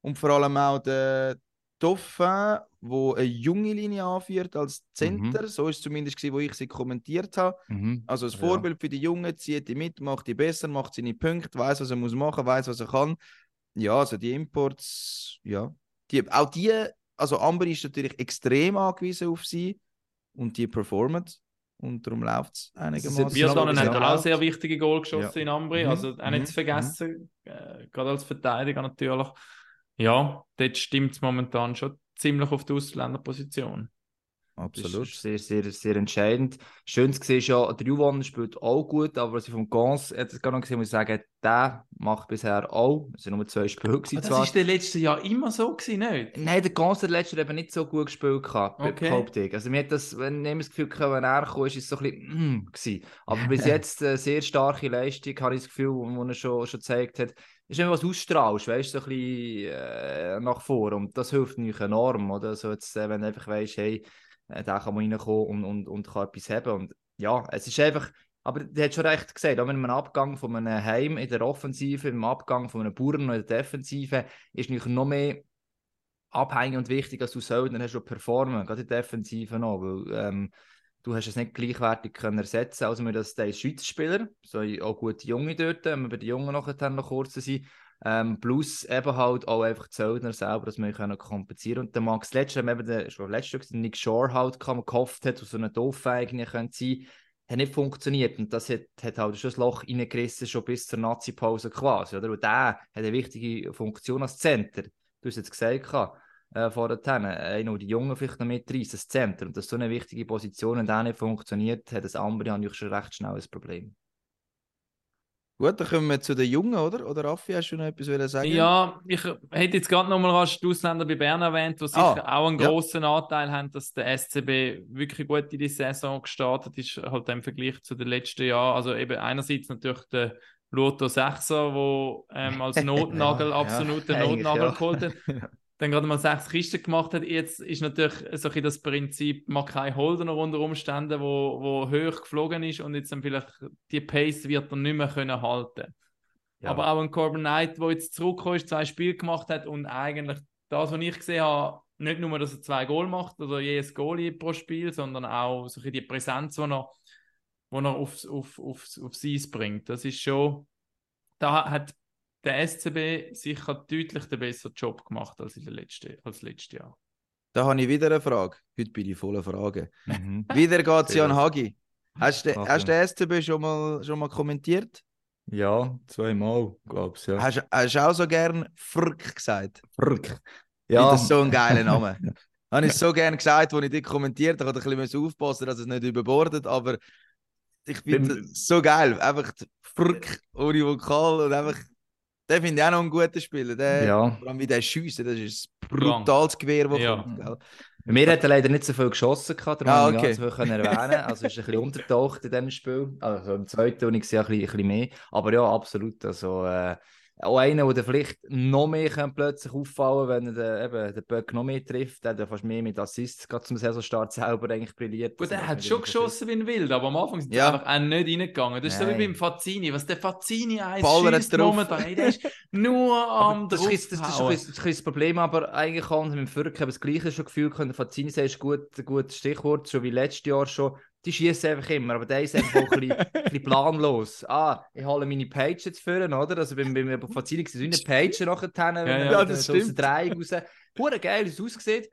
Und vor allem auch der Dauphin, wo eine junge Linie anführt als Center, so ist es zumindest gewesen, wo ich sie kommentiert habe. Mhm. Also Ja. Vorbild für die Jungen, zieht die mit, macht die besser, macht seine Punkte, weiß, was er muss machen, weiß, was er kann. Ja, also die Imports, ja. Die, auch die, also Amber ist natürlich extrem angewiesen auf sie und die performen und darum läuft es einigermaßen. Ja, hat ja. auch sehr wichtige Goal geschossen Ja. in Ambri, Mhm. also auch nicht Mhm. zu vergessen, äh, gerade als Verteidiger natürlich. Ja, dort stimmt es momentan schon ziemlich auf die Ausländerposition. Absolut. Das ist sehr, sehr, sehr entscheidend. Schön zu sehen ist ja, der Juwan spielt auch gut, aber was ich vom Gans jetzt gerade gesehen muss ich sagen, der macht bisher auch, es sind nur zwei Spiele gewesen, das ist in letzten Jahren immer so gewesen, nicht? Nein, der Gans hat letztes Jahr eben nicht so gut gespielt gehabt, Okay. behaupte ich. Also mir hat das, wenn ich das Gefühl gehabt, wenn er kam, ist es so ein bisschen mm, gewesen. Aber bis [LAUGHS] jetzt eine sehr starke Leistung, habe ich das Gefühl, wo er schon, schon gezeigt hat. Ist immer was ausstrahlst, weißt du, so ein bisschen äh, nach vor und das hilft natürlich enorm, oder? So jetzt, äh, wenn du einfach weißt, hey, äh, da kann man reinkommen und, und, und kann etwas haben. Und ja, es ist einfach, aber du hast schon recht gesagt, auch mit einem Abgang von einem Heim in der Offensive, im Abgang von einem Bauern in der Defensive, ist natürlich noch mehr abhängig und wichtig, dass du Söldner hast, die performen, gerade in der Defensive noch, weil ähm, du hast es nicht gleichwertig können ersetzen. Also wir das der Schweizer Spieler, so auch gute Junge dort, wenn wir bei den Jungen nachher noch kurz sind, ähm, plus eben halt auch einfach die Söldner selber, dass wir können kompensieren und der Max haben eben der, schon letztes Jahr Nick Shore halt kann, gehofft hat, aus so einer Doof eigentlich können sein hat nicht funktioniert und das hat, hat halt schon das Loch reingerissen, schon bis zur Nazi-Pause quasi, oder? Und der hat eine wichtige Funktion als Center. Du hast jetzt gesagt, äh, vorher, äh, noch die Jungen vielleicht noch mitreißen, das. Und das ist so eine wichtige Position, und der nicht funktioniert, hat das andere natürlich schon recht schnell ein Problem. Gut, dann kommen wir zu den Jungen, oder? Oder Raffi, hast du noch etwas wollen sagen? Ja, ich hätte jetzt gerade nochmal rasch die Ausländer bei Bern erwähnt, die sicher Ah, auch einen ja. grossen Anteil haben, dass der SCB wirklich gut in die Saison gestartet ist, halt im Vergleich zu den letzten Jahren. Also eben einerseits natürlich der Lotto Sechser, der ähm, als [LAUGHS] Notnagel Ja, absolut ja, Notnagel geholt hat. [LAUGHS] Dann gerade mal sechs Kisten gemacht hat. Jetzt ist natürlich so ein das Prinzip, man kein Holdener unter Umständen, wo, wo hoch geflogen ist und jetzt dann vielleicht die Pace wird er nicht mehr können halten Ja. aber auch ein Corbin Knight, der jetzt zurückgekommen ist, zwei Spiele gemacht hat und eigentlich das, was ich gesehen habe, nicht nur, dass er zwei Goal macht oder jedes Goal pro Spiel, sondern auch so die Präsenz, die er, die er aufs, auf, aufs, aufs Eis bringt. Das ist schon, da hat der SCB sicher deutlich den besseren Job gemacht als, in der letzten, als letztes Jahr. Da habe ich wieder eine Frage. Heute bin ich voller Fragen. Mhm. [LAUGHS] Wieder geht es Sehr an. Hagi. Hast du ja. den SCB schon mal, schon mal kommentiert? Ja, zweimal, glaube ich. Ja. Hast hast du auch so gern Frk gesagt? Frk. Ja. Ja, Das ist so ein geiler Name. [LAUGHS] habe ich so gern gesagt, als ich dich kommentiert habe. Ich musste ein bisschen aufpassen, dass es nicht überbordet, aber ich finde das so geil. Einfach Frk ohne Vokal und einfach Den finde ich auch noch einen guten Spieler. Der, Ja. Vor allem wie der schießt, das ist ein brutales Gewehr, das Ja. kommt. Gell? Hat er leider nicht so viel geschossen, gehabt, darum Ah, habe ich okay. viel können erwähnen. Also ist ein bisschen untertaucht in diesem Spiel. Also im zweiten und ich sehe ein bisschen, ein bisschen mehr. Aber ja, absolut. Also, äh, auch einer, der vielleicht noch mehr kann plötzlich auffallen wenn er den, eben, den Böck noch mehr trifft. Der hat fast mehr mit Assists gerade zum Saisonstart selber eigentlich brilliert. Gut, er macht hat schon geschossen wie ein Wild, aber am Anfang sind Ja. einfach auch nicht reingegangen. Das ist so wie Nein. beim Fazzini. Was der Fazzini eins schießt momentan, der ist nur [LAUGHS] am das, ist, das, das, ist das ist ein Problem, aber eigentlich haben sie mit dem Fürk das gleiche schon Gefühl können. Fazini ist gut, ein gutes Stichwort, schon wie letztes Jahr schon. Die schießen einfach immer, aber der ist einfach auch ein bisschen, [LAUGHS] ein bisschen planlos. Ah, ich hole meine Page jetzt führen, oder? Also beim, beim Fazini ist es wie eine Page nachher, wenn ja. Ja, mit das so aus der stimmt. Dreieck raus. Hure geil, wie es aussieht.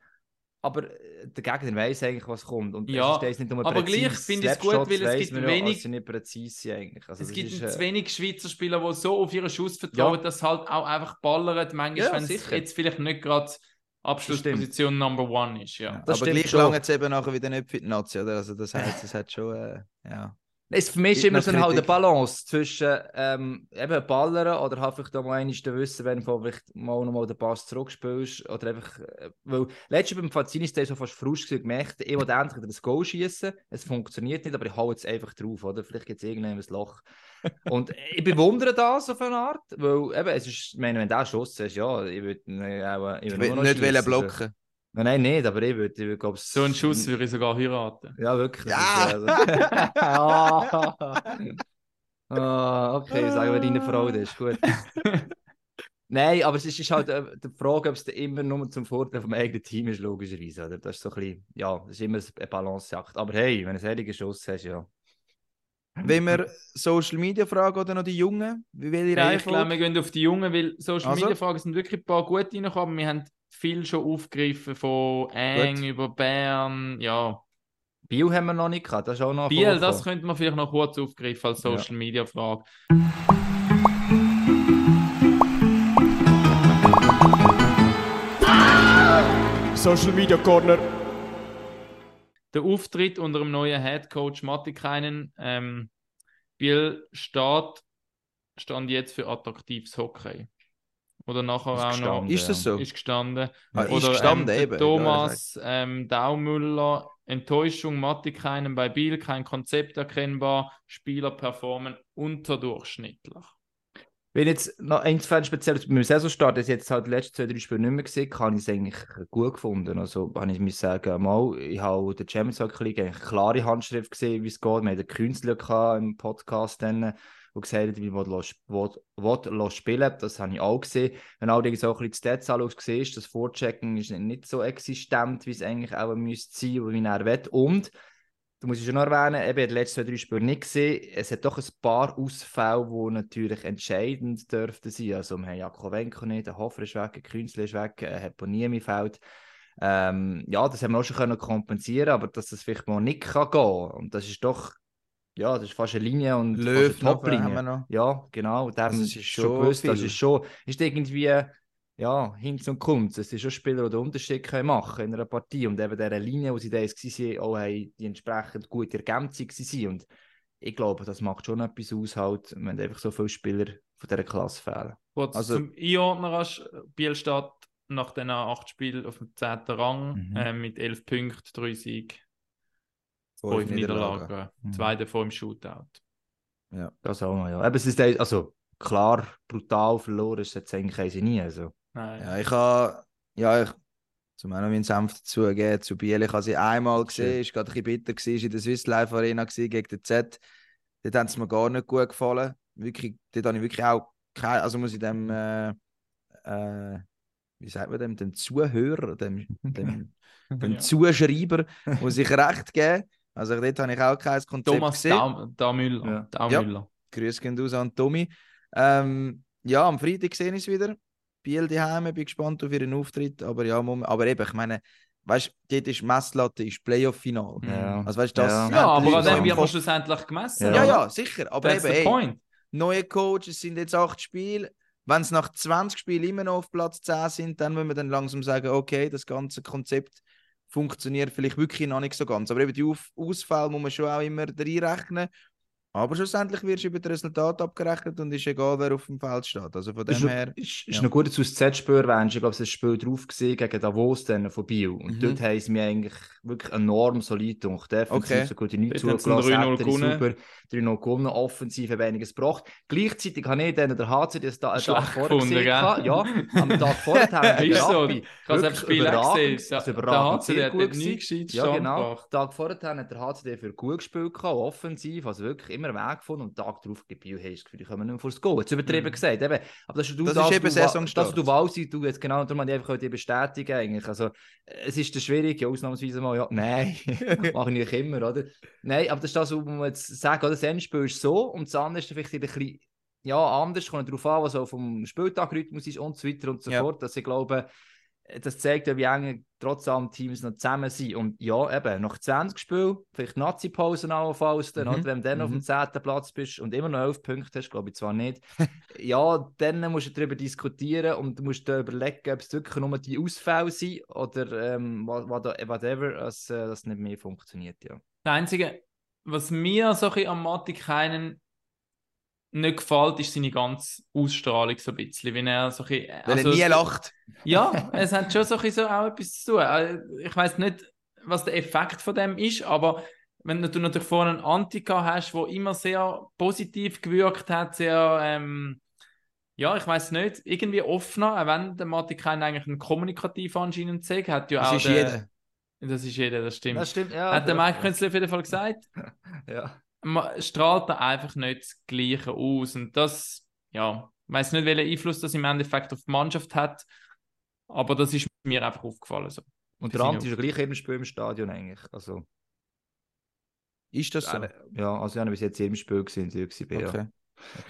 Aber äh, der Gegner weiß eigentlich, was kommt. Und Ja, ist nicht nur aber gleich finde ich es gut, weil es gibt ja, wenig- sie nicht präzise sind eigentlich. Also es das gibt ist, zu äh, wenig Schweizer Spieler, die so auf ihren Schuss vertrauen, Ja. dass halt auch einfach ballern. Manchmal, Ja, wenn es sicher. jetzt vielleicht nicht gerade Abschlussposition Number One ist. Ja. Das Aber stimmt gleich schon. lange es eben nachher wieder nicht für die Nazi, oder? Also das heißt, es hat schon, äh, ja. Es für mich ist immer so eine, halt. Balance zwischen ähm, eben Ballern oder halt vielleicht auch mal einmal wissen, wenn du vielleicht mal nochmal den Pass zurückspielst oder einfach, äh, weil letztes beim Fazini ist der so fast gewesen, gemerkt, ich will endlich das Goal schießen, es funktioniert nicht, aber ich hau jetzt einfach drauf, oder? Vielleicht gibt es irgendein Loch. Und ich bewundere das auf eine Art, weil eben, es ist, ich meine, wenn auch Schuss hast, ja, ich würde ihn auch ich würd nur noch nicht schiessen, blocken. Also, nein, nein, nicht, aber ich würde, ich glaube So einen Schuss würde ich sogar heiraten. ja, wirklich. Ja. Ist, äh, also- Ah, okay, sagen wir deine Frau, das ist gut. [LAUGHS] Nein, aber es ist, ist halt äh, die Frage, ob es immer nur zum Vorteil vom eigenen Team ist, logischerweise. Oder? Das ist so ein bisschen, ja, das ist immer eine Balanceakt. Aber hey, wenn du einen solchen Schuss hast, ja. Wenn wir Social Media fragen oder noch die Jungen, wie will ihr Ja, ich glaube, wir gehen auf die Jungen, weil Social Also? Media Fragen sind wirklich ein paar gute reingekommen. Wir haben viel schon aufgegriffen, von Eng Gut. über Bern. Ja, Biel haben wir noch nicht gehabt, das ist auch noch Biel, das könnte man vielleicht noch kurz aufgreifen als Social Media Frage. Social Media Corner. Der Auftritt unter dem neuen Head Coach Mattikainen. Ähm, Biel steht, stand jetzt für attraktives Hockey. Oder nachher Ist auch noch. Ist das so? Ist gestanden. Ah, ist Oder gestanden, ähm, eben. Thomas ähm, Daumüller, Enttäuschung, Mattikainen bei Biel, kein Konzept erkennbar, Spieler performen unterdurchschnittlich. Wenn jetzt noch insofern speziell beim Saisonstart, das jetzt halt die letzten zwei, drei Spiele nicht mehr gesehen, habe ich es eigentlich gut gefunden. Also habe ich mir sagen, mal, ich habe der Champions League eigentlich eine klare Handschrift gesehen, wie es geht. Wir hatten den Künstler im Podcast dann, der gesagt hat, wie will, spielen Das habe ich auch gesehen. Wenn du auch ein bisschen die Stats anschaust, siehst das Vorchecken ist nicht so existent, wie es eigentlich auch müsste sein oder wie er will. Und da muss ich schon erwähnen, eben, die letzten zwei, drei Spiele nicht gesehen. Es hat doch ein paar Ausfälle, die natürlich entscheidend dürften sein. Also, wir haben Jakovenko nicht, der Hofer ist weg, der Künstler ist weg, äh, Heponiemi fällt. Ähm, ja, das haben wir auch schon können kompensieren, aber dass das vielleicht mal nicht kann gehen. Und das ist doch, ja, das ist fast eine Linie und Löw Top-Linie. noch. Ja, genau. Und es ist ist schon gewusst, das viel. ist schon, ist irgendwie, ja, Hinz und Kunz. Es sind schon Spieler, die den Unterschied können machen in einer Partie. Und eben dieser Linie, wo sie da jetzt waren, auch haben die entsprechend gute Ergänzung waren. Und ich glaube, das macht schon etwas aus, halt, wenn einfach so viele Spieler von dieser Klasse fehlen. Kurz Also- zum Einordnen rasch, Biel steht nach den acht Spielen auf dem 10. Rang Mhm. äh, mit 11 Punkten, 3 Siege, Fünf 5 Niederlagen, Mhm. zwei davon im Shootout. Das auch noch, ja. Eben, es ist also klar, brutal verloren ist es jetzt eigentlich nie. Also. Nein. Ja, ich habe, ja, ich, zum noch meinen Senf dazugeben, zu Biel, ich habe sie einmal gesehen, ist gerade ein bisschen bitter gewesen, ist in der Swiss Life Arena gewesen, gegen den Z. Dort haben sie mir gar nicht gut gefallen. Wirklich, dort habe ich wirklich auch kein, also muss ich dem, äh, äh, wie sagt man dem, dem Zuhörer, dem, dem, [LAUGHS] dem Ja. Zuschreiber, muss ich recht geben. Also dort habe ich auch kein Konzept Thomas gesehen. Daum, Daumüller. Ja. Daumüller. Grüß gehen raus an Tommy. Ähm, ja, am Freitag sehe ich es wieder. Biel daheim, bin gespannt auf ihren Auftritt. Aber ja, Moment, aber eben, ich meine, weißt du, dort ist Messlatte, ist Playoff-Final. Ja. Also weißt das Ja. haben Ja, aber an dem wird man schlussendlich gemessen. Ja. Ja, ja, sicher. Aber That's eben, the ey, point. neue Coach, es sind jetzt acht Spiele. Wenn es nach 20 Spielen immer noch auf Platz 10 sind, dann müssen wir dann langsam sagen, okay, das ganze Konzept funktioniert vielleicht wirklich noch nicht so ganz. Aber eben die Ausfälle muss man schon auch immer reinrechnen. Aber schlussendlich wirst du über das Resultat abgerechnet und ist egal, wer auf dem Feld steht. Also von Ist dem noch, her. ist, ist ja. noch gut, dass du das Z-Spiel erwähnst. Ich glaube, es ist ein Spiel drauf gesehen gegen Davos dann von Biel. Und Mhm. dort haben sie mir eigentlich wirklich enorm solid gedacht. Defensiv Okay. so gut nicht haben zugelassen, 3-0 Hätteri gewonnen. super, 3-0 gewonnen, offensiv ein weniges gebracht. Gleichzeitig habe ich dann der HC das da einen Tag vorher gefunden, gesehen. Ja, am Tag vorher haben [LAUGHS] Ist so. Ich habe das wirklich Spiel gesehen. Der überragend HC, der sehr hat gut gewesen. gescheit Ja, genau. Den Tag vorher hat der HCD für gut gespielt, offensiv, also wirklich immer Weg gefunden und Tag darauf gibt hey, das Gefühl, die kommen nicht mehr vor das Goal. Jetzt übertrieben Mhm. gesagt, eben. aber das ist, du, Das das, ist eben Saisonstart. Das, was du Walsi, du jetzt genau, darum habe ich einfach die bestätigen eigentlich. Also, es ist schwierig, ja, ausnahmsweise mal, ja, nein, [LAUGHS] mache ich nicht immer, oder? Nein, aber das ist das, was man jetzt oder? Das Endspiel ist so und das andere ist vielleicht ein bisschen, ja, anders, kommt darauf an, was auch vom Spieltagrhythmus ist und so weiter und so Ja. fort, dass ich glaube, das zeigt ja, wie eng trotz allem Teams noch zusammen sind. Und ja, eben, nach 20 Spielen, vielleicht Nazi-Pause allenfalls, dann, Mhm. oder? wenn du dann auf Mhm. dem 10. Platz bist und immer noch 11 Punkte hast, glaube ich zwar nicht, [LAUGHS] ja, dann musst du darüber diskutieren und du musst dir überlegen, ob es wirklich nur die Ausfälle sind oder ähm, whatever, dass äh, das nicht mehr funktioniert. Ja. Das Einzige, was mir so ein bisschen am Matti keinen nicht gefällt, ist seine ganze Ausstrahlung so ein bisschen. Wenn er so ein bisschen, Weil also- er nie lacht. Ja, [LAUGHS] es hat schon so, ein bisschen so auch etwas zu tun. Äh, Ich weiß nicht, was der Effekt von dem ist, aber wenn du natürlich vorne einen Antika hast, der immer sehr positiv gewirkt hat, sehr, ähm, ja, ich weiß nicht, irgendwie offener, auch wenn der Matti keinen eigentlich einen kommunikativ anscheinend sagt, hat ja Das auch ist der, jeder. Das ist jeder, das stimmt. Das stimmt, ja. hat der. Mike Künzli auf jeden Fall gesagt, [LAUGHS] Ja. Man strahlt da einfach nicht das Gleiche aus. Und das, ja, ich weiß nicht, welchen Einfluss das im Endeffekt auf die Mannschaft hat, aber das ist mir einfach aufgefallen. So. Und der Ant ist ja gleich immer Spiel im Stadion eigentlich. Also, Ist das so? äh, ja, also ich habe bis jetzt im Spiel gesehen, in. Ja. Okay.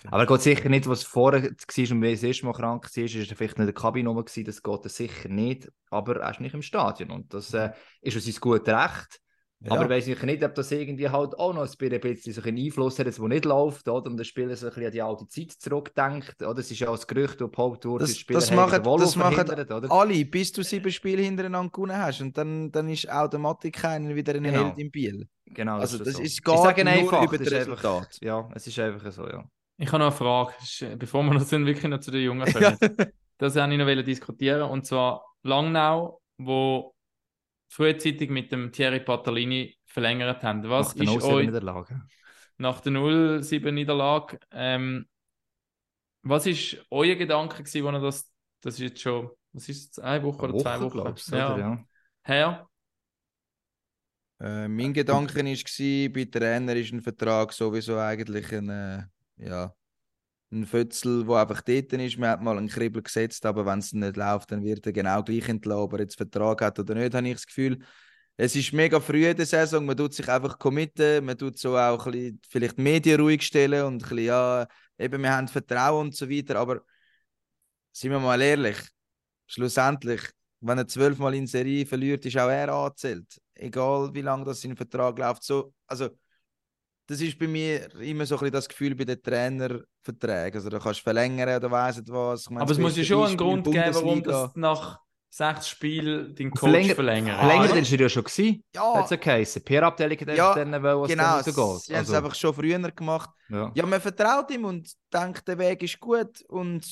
Aber er geht sicher nicht, was vorher war und wie er das erste Mal krank war, ist er vielleicht nicht in der Kabine rum gewesen, das geht er sicher nicht, aber er ist nicht im Stadion und das äh, ist ja sein gutes Recht. Ja. Aber ich weiß sicher nicht, ob das irgendwie halt auch noch ein bisschen so einen Einfluss hat, jetzt, wo nicht läuft, oder? Und der Spieler so ein bisschen an die alte Zeit zurückdenkt, oder? Es ist ja auch das Gerücht, das behauptet wurde, Das- Spieler das machen- das machen? Alle, bis du sieben Spiele hintereinander gewonnen hast. Und dann, dann ist automatisch keiner wieder ein Genau. Held im Biel. Genau, Also, das so. ist Ich gar sage nur einfach, über das das einfach- Resultat. Ja, es ist einfach so, ja. Ich habe noch eine Frage, Das ist, bevor wir noch sind, wirklich noch zu den Jungen [LAUGHS] Ja. kommen. Das wollte ich noch diskutieren. Und zwar Langnau, wo frühzeitig mit dem Thierry Pattalini verlängert haben. Was Nach der ist Nullsieben euch Niederlage. nach der 0-7-Niederlage, ähm, was ist euer Gedanke gewesen, wo ihr das, das ist jetzt schon, was ist es, eine Woche oder zwei Wochen glaubst du, ja. oder? Ja. her? Äh, mein Gedanke war, bei Trainer ist ein Vertrag sowieso eigentlich ein, äh, ja, ein Fötzel, der einfach dort ist. Man hat mal einen Kribbel gesetzt, aber wenn es nicht läuft, dann wird er genau gleich entlassen, ob er jetzt Vertrag hat oder nicht, habe ich das Gefühl. Es ist mega früh in der Saison, man tut sich einfach committen, man tut so auch ein bisschen, vielleicht die Medien ruhig stellen und ein bisschen, ja, eben, wir haben Vertrauen und so weiter, aber sind wir mal ehrlich, schlussendlich, wenn er zwölfmal in Serie verliert, ist auch er angezählt. Egal wie lange das sein Vertrag läuft. So, also, das ist bei mir immer so ein bisschen das Gefühl bei den Trainerverträgen. Also, da kannst du verlängern oder weiss nicht was. Ich meine, Aber es muss ja schon einen Grund geben, warum das nach sechs Spielen den Coach Verlängert- verlängert. Verlängert ja. ist er ja schon gewesen. Ja, Hat es ja geheißen. PR-Abteilung hat Ja, dann wollen, was genau. dann Sie rausgeht. haben es Also, einfach schon früher gemacht. ja. Ja, man vertraut ihm und denkt, der Weg ist gut. Und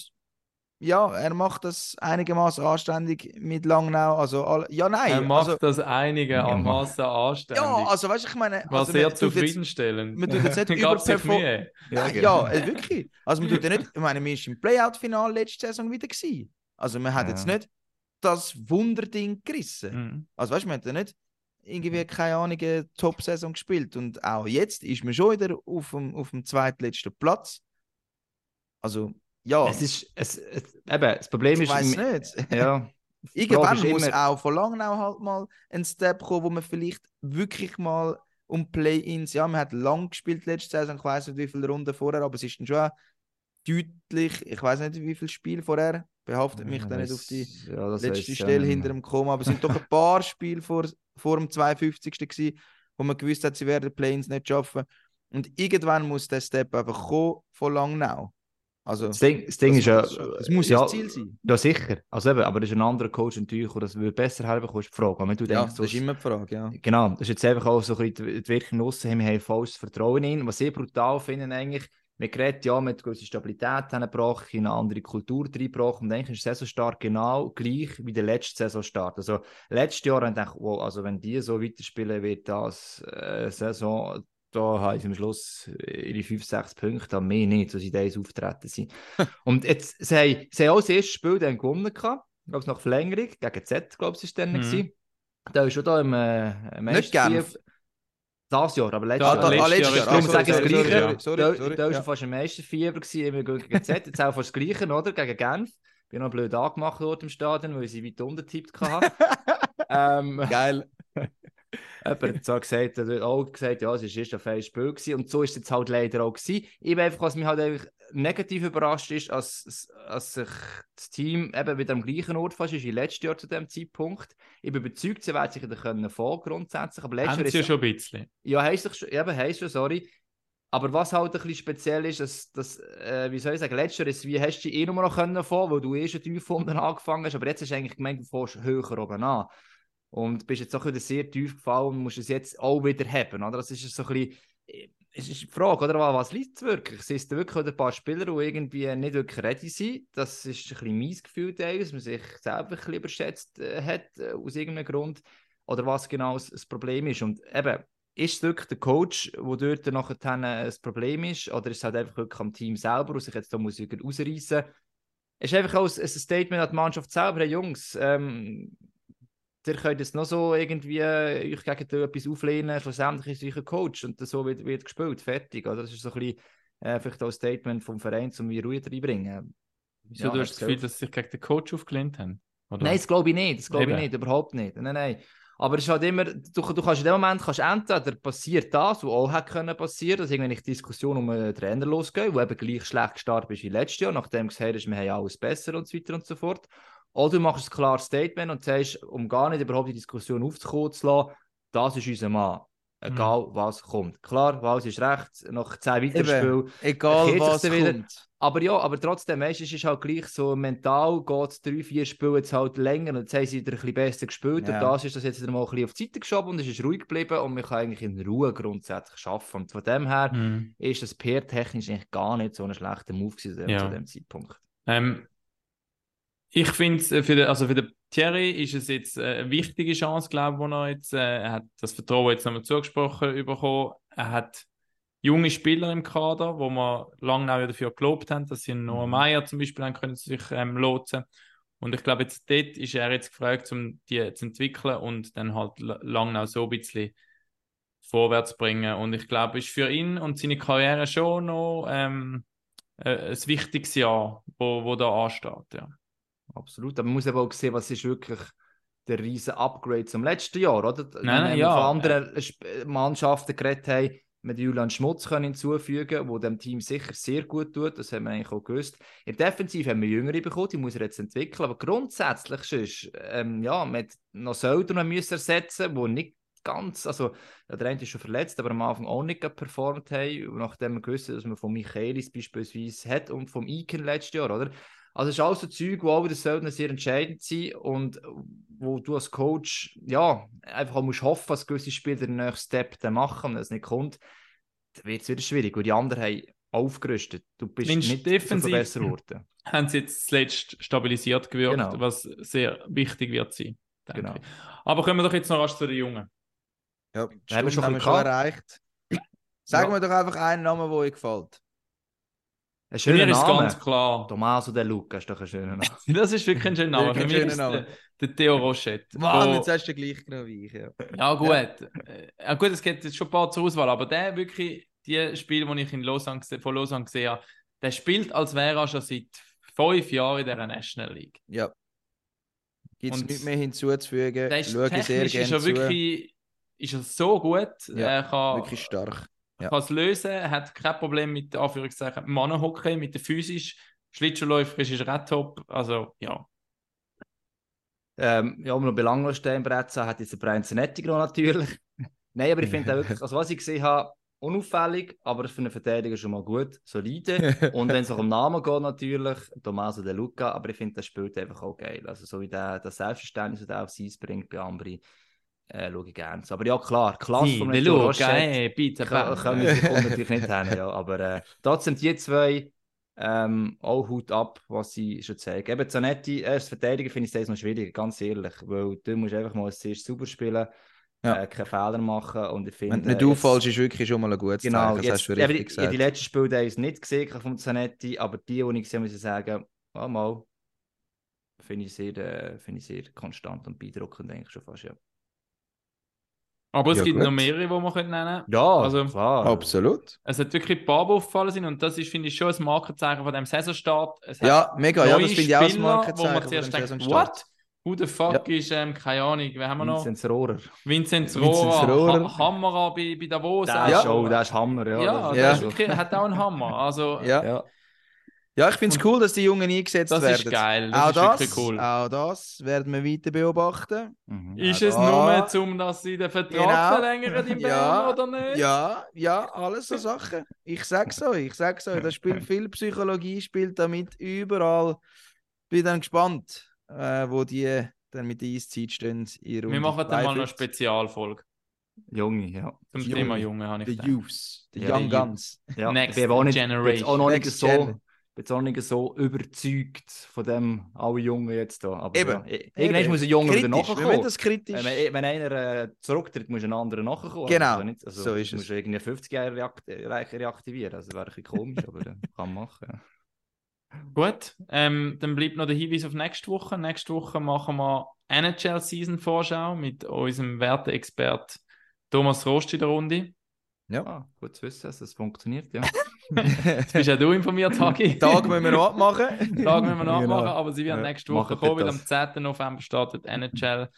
ja, er macht das einigermaßen anständig mit Langnau. Also, all, ja, nein. er macht also, das einigermaßen anständig. ja, also, weißt du, ich meine. War also, sehr tut jetzt- zufriedenstellend. man tut jetzt nicht [LAUGHS] Gab sich überperform- Mühe. Ja, Nein, genau. ja, äh, wirklich. Also man tut ja nicht, ich meine, wir waren im Playout-Final letzte Saison wieder gewesen. Also man hat Ja. jetzt nicht das Wunderding gerissen. Mhm. Also weißt du, man hat ja nicht irgendwie, keine Ahnung, eine Top-Saison gespielt. Und auch jetzt ist man schon wieder auf dem, auf dem zweitletzten Platz. Also, ja, Es ist, es, es, eben, das Problem ich ist, weiß im- nicht. [LAUGHS] ja, [LAUGHS] Irgendwann muss immer- auch von Langnau halt mal ein Step kommen, wo man vielleicht wirklich mal um Play-ins, ja, man hat lang gespielt letzte Saison, ich weiß nicht wie viele Runden vorher, aber es ist dann schon deutlich, ich weiß nicht wie viele Spiele vorher, behaftet mich da nicht auf die ja, letzte ich Stelle nicht hinter dem Koma, aber es sind doch ein paar [LAUGHS] Spiele vor, vor dem 52. gewesen, wo man gewusst hat, sie werden Play-ins nicht schaffen. Und irgendwann muss der Step einfach kommen von Langnau. Also, Das Ding, das Ding ist ja. das muss ja das Ziel sein. Ja, sicher. Also eben, aber das ist ein anderer Coach natürlich, der das würde besser herbekommen, ist die Frage. Wenn du Ja, denkst, das ist immer die Frage, ja. Genau, das ist jetzt einfach auch so ein bisschen die Wirkung aussen, wir haben volles Vertrauen in. Was ich brutal finde, eigentlich, wir reden ja mit gewisser Stabilität hineingebracht, in eine andere Kultur reingebracht und eigentlich ist der Saisonstart genau gleich wie der letzte Saisonstart. Also letztes Jahr habe ich gedacht, wow, also wenn die so weiterspielen, wird das äh, Saison, da haben sie am Schluss ihre 5, 6 Punkte, aber mehr nicht, so sie da auftreten sind. [LAUGHS] und jetzt, sie haben, sie haben auch das erste Spiel dann gewonnen gehabt, ich glaube nach Verlängerung, gegen Z, glaube ich, war es dann. Mhm. gewesen. Da ist schon da im äh, Nicht Genf. das Jahr, aber letztes Da- Jahr. Ah, letztes Jahr Darum das sage ich das Gleiche. sorry, sorry, sorry, da ist ja. fast im Meisterfieber immer gegen Z, jetzt auch fast das Gleiche, oder? Gegen Genf. Bin noch blöd angemacht dort im Stadion, weil sie weit untertippt hatten. [LAUGHS] ähm, Geil. [LAUGHS] Jemand hat zwar gesagt, er hat auch gesagt, ja, es war erst ein freies Spiel gewesen. und so ist es jetzt halt leider auch gewesen. Ich bin einfach, was mich halt eigentlich negativ überrascht ist, als, als sich das Team eben wieder am gleichen Ort fast ist wie letztes Jahr zu dem Zeitpunkt. Ich bin überzeugt, sie werden sich wieder können folgen grundsätzlich, aber letztes Haben Jahr sie ja ist schon ein bisschen. ja, heisst schon, eben, heisst schon, sorry. Aber was halt ein bisschen speziell ist, dass, dass äh, wie soll ich sagen, letztes Jahr ist, wie hast du eh nur noch können fahren, weil du eh schon tief unten angefangen hast, aber jetzt hast du eigentlich gemeint, du fährst höher oben an. Und bist jetzt auch wieder sehr tief gefallen und musst es jetzt auch wieder haben, oder? Das ist so ein bisschen, es ist die Frage, oder? Was liegt es wirklich? Sind es wirklich ein paar Spieler, die irgendwie nicht wirklich ready sind? Das ist ein bisschen mein Gefühl, dass man sich selber ein bisschen überschätzt äh, hat, äh, aus irgendeinem Grund. Oder was genau das, Problem ist. Und eben, ist es wirklich der Coach, der dort nachher äh, das Problem ist, oder ist es halt einfach wirklich am Team selber, der sich jetzt da muss rausreißen Es ist einfach auch ein Statement an die Mannschaft selber, hey Jungs, ähm, ihr könnt jetzt noch so irgendwie äh, euch gegen etwas auflehnen, schlussendlich ist euch ein Coach und so wird, wird gespielt, fertig. Oder? Das ist so ein bisschen äh, vielleicht auch ein Statement vom Verein, um wie Ruhe reinbringen. Wieso Ja, du hast das. Gefühl, dass sie sich gegen den Coach aufgelehnt haben? Oder? Nein, das glaube ich nicht. Das glaube ich nicht, überhaupt nicht. Nein, nein. Aber es ist halt immer, du, du kannst in dem Moment kannst entweder passiert das, was auch hätte können passieren, dass irgendwann die Diskussion um einen Trainer losgeht, wo eben gleich schlecht gestartet bist wie letztes Jahr, nachdem du gesagt hast, wir haben alles besser und so weiter und so fort. Oder du machst ein klares Statement und sagst, um gar nicht überhaupt die Diskussion aufzukommen zu lassen, das ist unser Mann. Egal was kommt. Klar, Wals ist recht, nach 10 weiteren Eben. Spielen Egal was wieder. kommt. aber ja, aber trotzdem, weißt es ist halt gleich so mental, geht es drei, vier Spiele jetzt halt länger und jetzt haben sie wieder ein bisschen besser gespielt Ja. und das ist das jetzt mal ein bisschen auf die Seite geschoben und es ist ruhig geblieben und man kann eigentlich in Ruhe grundsätzlich arbeiten. Und von dem her Mhm. ist das PR-technisch eigentlich gar nicht so ein schlechter Move gewesen zu dem- Ja. zu dem Zeitpunkt. Ähm, ich finde, für den, also für den Thierry ist es jetzt äh, eine wichtige Chance, glaube ich, wo er jetzt, äh, er hat das Vertrauen jetzt nochmal zugesprochen bekommen. Er hat junge Spieler im Kader, wo wir lange auch dafür gelobt haben, dass sie Noah Mhm. Meyer zum Beispiel haben können sich ähm, lotsen. Und ich glaube, jetzt dort ist er jetzt gefragt, um die zu entwickeln und dann halt lange auch so ein bisschen vorwärts zu bringen. Und ich glaube, ist für ihn und seine Karriere schon noch ähm, äh, ein wichtiges Jahr, wo, wo da ansteht. Ja. Absolut, aber man muss eben auch sehen, was ist wirklich der riesen Upgrade zum letzten Jahr, oder? Nein, Wenn wir ja. von anderen Sp- Mannschaften geredet haben, mit Julian Schmutz können hinzufügen, wo dem Team sicher sehr gut tut, das haben wir eigentlich auch gewusst. In der Defensive haben wir Jüngere bekommen, die muss er jetzt entwickeln, aber grundsätzlich sonst, ähm, ja, mit noch Söldner müssen ersetzen, wo nicht ganz, also ja, der eine ist schon verletzt, aber am Anfang auch nicht performt haben, nachdem wir gewusst haben, dass man von Michaelis beispielsweise hat und vom Iken letztes Jahr, oder? Also es ist alles so Zeug, wo auch wieder Söldner sehr entscheidend sind und wo du als Coach ja, einfach auch musst hoffen, dass gewisse Spieler den nächsten Step dann machen und wenn es nicht kommt, dann wird es wieder schwierig, weil die anderen haben aufgerüstet. Du bist Mensch, nicht defensiv- besser geworden. [LAUGHS] Haben sie jetzt zuletzt stabilisiert gewirkt, Genau. was sehr wichtig wird sein. denke Genau. ich. Aber kommen wir doch jetzt noch rasch zu den Jungen. Ja, die haben wir schon haben wir schon erreicht. Sag Ja. mir doch einfach einen Namen, der euch gefällt. Ein Für mich schöner ist Name. ganz klar. Tommaso De Luca ist doch ein schöner Name. [LAUGHS] Das ist wirklich ein schöner Name. [LAUGHS] Für mich ist schöner der, der Theo Rochette. Mann, Wo- jetzt hast du gleich genommen wie ich. Ja. Ja, gut. Äh, Ja, gut, es gibt jetzt schon ein paar zur Auswahl, aber der wirklich, die Spiele, die ich in Lausanne, von Lausanne gesehen habe, der spielt, als wäre er schon seit fünf Jahren in dieser National League. ja. Gibt es Und nichts mehr hinzuzufügen. Der ist Schaue sehr technisch ist gerne er zu. wirklich ist er so gut. Ja, er kann, Wirklich stark. Ja. kann es lösen, er hat kein Problem mit Anführungszeichen Mannenhockey, mit der physisch. Schlittschuhläuferisch ist er auch top. Also, ja. Ähm, ja, um noch belanglos stehen im Brett zu haben, hat jetzt der Brian Zanetti noch natürlich. [LAUGHS] Nein, aber ich finde auch wirklich, also was ich gesehen habe, unauffällig, aber für einen Verteidiger schon mal gut, solide. [LAUGHS] Und wenn es auch um Namen geht, natürlich, Tommaso De Luca, aber ich finde, das spielt einfach auch geil. Also, so wie der, das Selbstverständnis, das er aufs Eis bringt bei Ambri, äh, schaue ich gerne. Aber ja, klar, Klasse Arturo Luca, Rochette eh, bitte, kann- bam. können wir sich natürlich nicht haben, ja. Aber äh, trotzdem, die zwei ähm, auch Hut ab, was sie schon zeigen. Eben Zanetti, als Verteidiger finde ich es noch schwierig, ganz ehrlich, weil du musst einfach mal als zuerst sauber spielen, Ja. äh, keine Fehler machen und ich finde... Wenn du nicht auffallst, ist wirklich schon mal ein gutes Genau, Zeichen. Das jetzt, hast du eben, richtig ich, ich die gesagt. letzten Spiele habe ich es nicht gesehen vom Zanetti, aber die, die ich gesehen muss ich sagen, oh, mal, finde ich, sehr, äh, finde ich sehr konstant und beeindruckend eigentlich schon fast, ja. Aber es Ja, gibt gut. noch mehrere, die man nennen können. Ja, Also- klar. Absolut. Es hat wirklich ein paar, die aufgefallen sind und das ist, finde ich, schon ein Markenzeichen von dem Saisonstart. Es Ja, mega. Ja, das finde ich auch das Spieler, wo Markenzeichen man von zuerst dem denkt, Saisonstart. what? Who the fuck ist, ähm, keine Ahnung, wer haben wir noch? Vinzenz Rohrer. Vinzenz Rohrer, Rohrer. Ha Hammerer bei, bei Davos. Der Ja. ist, oh, der ist Hammer, ja. Ja, Ja. Ist wirklich, hat auch einen Hammer. Also, Ja. Ja. Ja, ich finde es cool, dass die Jungen eingesetzt das werden. ist geil. Das auch, ist das, wirklich cool. auch das werden wir weiter beobachten. Mhm. Ist Ja, es da- nur, um dass sie den Vertrag Genau. verlängern im [LAUGHS] Ja, Bern oder nicht? Ja, ja, alles so Sachen. Ich sag's [LAUGHS] euch, ich sag's euch, da spielt viel Psychologie, spielt damit überall. Bin dann gespannt, äh, wo die dann mit der Eiszeit stehen. Wir machen dann mal noch eine 42. Spezialfolge Junge, ja. zum. Thema Junge, habe The ich gedacht. Youths, the Ja, Young die- Guns. ja. Next jetzt Generation. auch noch nicht so, Gen. bin jetzt auch nicht so überzeugt von dem alle Jungen jetzt da. Aber Eben. ja, i- irgendwann muss ein Junge kritisch. wieder Wir müssen nachkommen. das kritisch. Wenn, wenn einer äh, zurücktritt, muss ein anderer nachkommen. Genau, Also nicht, also, so ist du musst es. irgendwie 50 Jahre reakt re reaktivieren. Also wäre ein bisschen komisch, aber äh, kann man machen. Ja. [LAUGHS] Gut, ähm, dann bleibt noch der Hinweis auf nächste Woche. Nächste Woche machen wir NHL-Season-Vorschau mit unserem Werteexpert Thomas Rost in der Runde. Ah, gut zu wissen, dass es funktioniert. Ja. [LAUGHS] Jetzt bist ja du informiert, Hagi. [LAUGHS] Tag müssen wir noch abmachen. Tag müssen wir nachmachen, Genau. aber sie werden Ja, nächste Woche kommen, weil am das. 10. November startet NHL.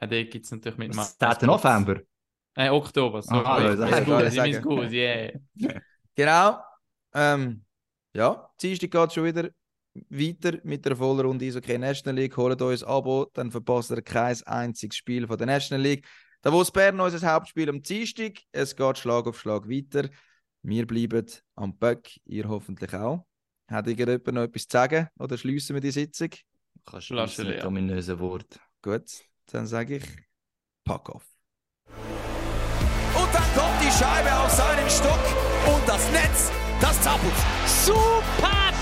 Äh, dort gibt es natürlich mit Was, 10. November? Äh, Oktober, sorry. Aha, ich das gut, ich bin gut, yeah. Genau. Ähm, ja, Dienstag geht schon wieder weiter mit der Vollrunde Eishockey National League. Holt euch ein Abo, dann verpasst ihr kein einziges Spiel von der National League. Davos Bern, unser Hauptspiel am Dienstag. Es geht Schlag auf Schlag weiter. Wir bleiben am Böck, ihr hoffentlich auch. Hat irgendjemand noch etwas zu sagen oder schließen wir die Sitzung? Kannst schliessen mit leer. ominösen Wort. Gut, dann sage ich Pack off. Und dann kommt die Scheibe auf seinen Stock und das Netz, das zappelt. Super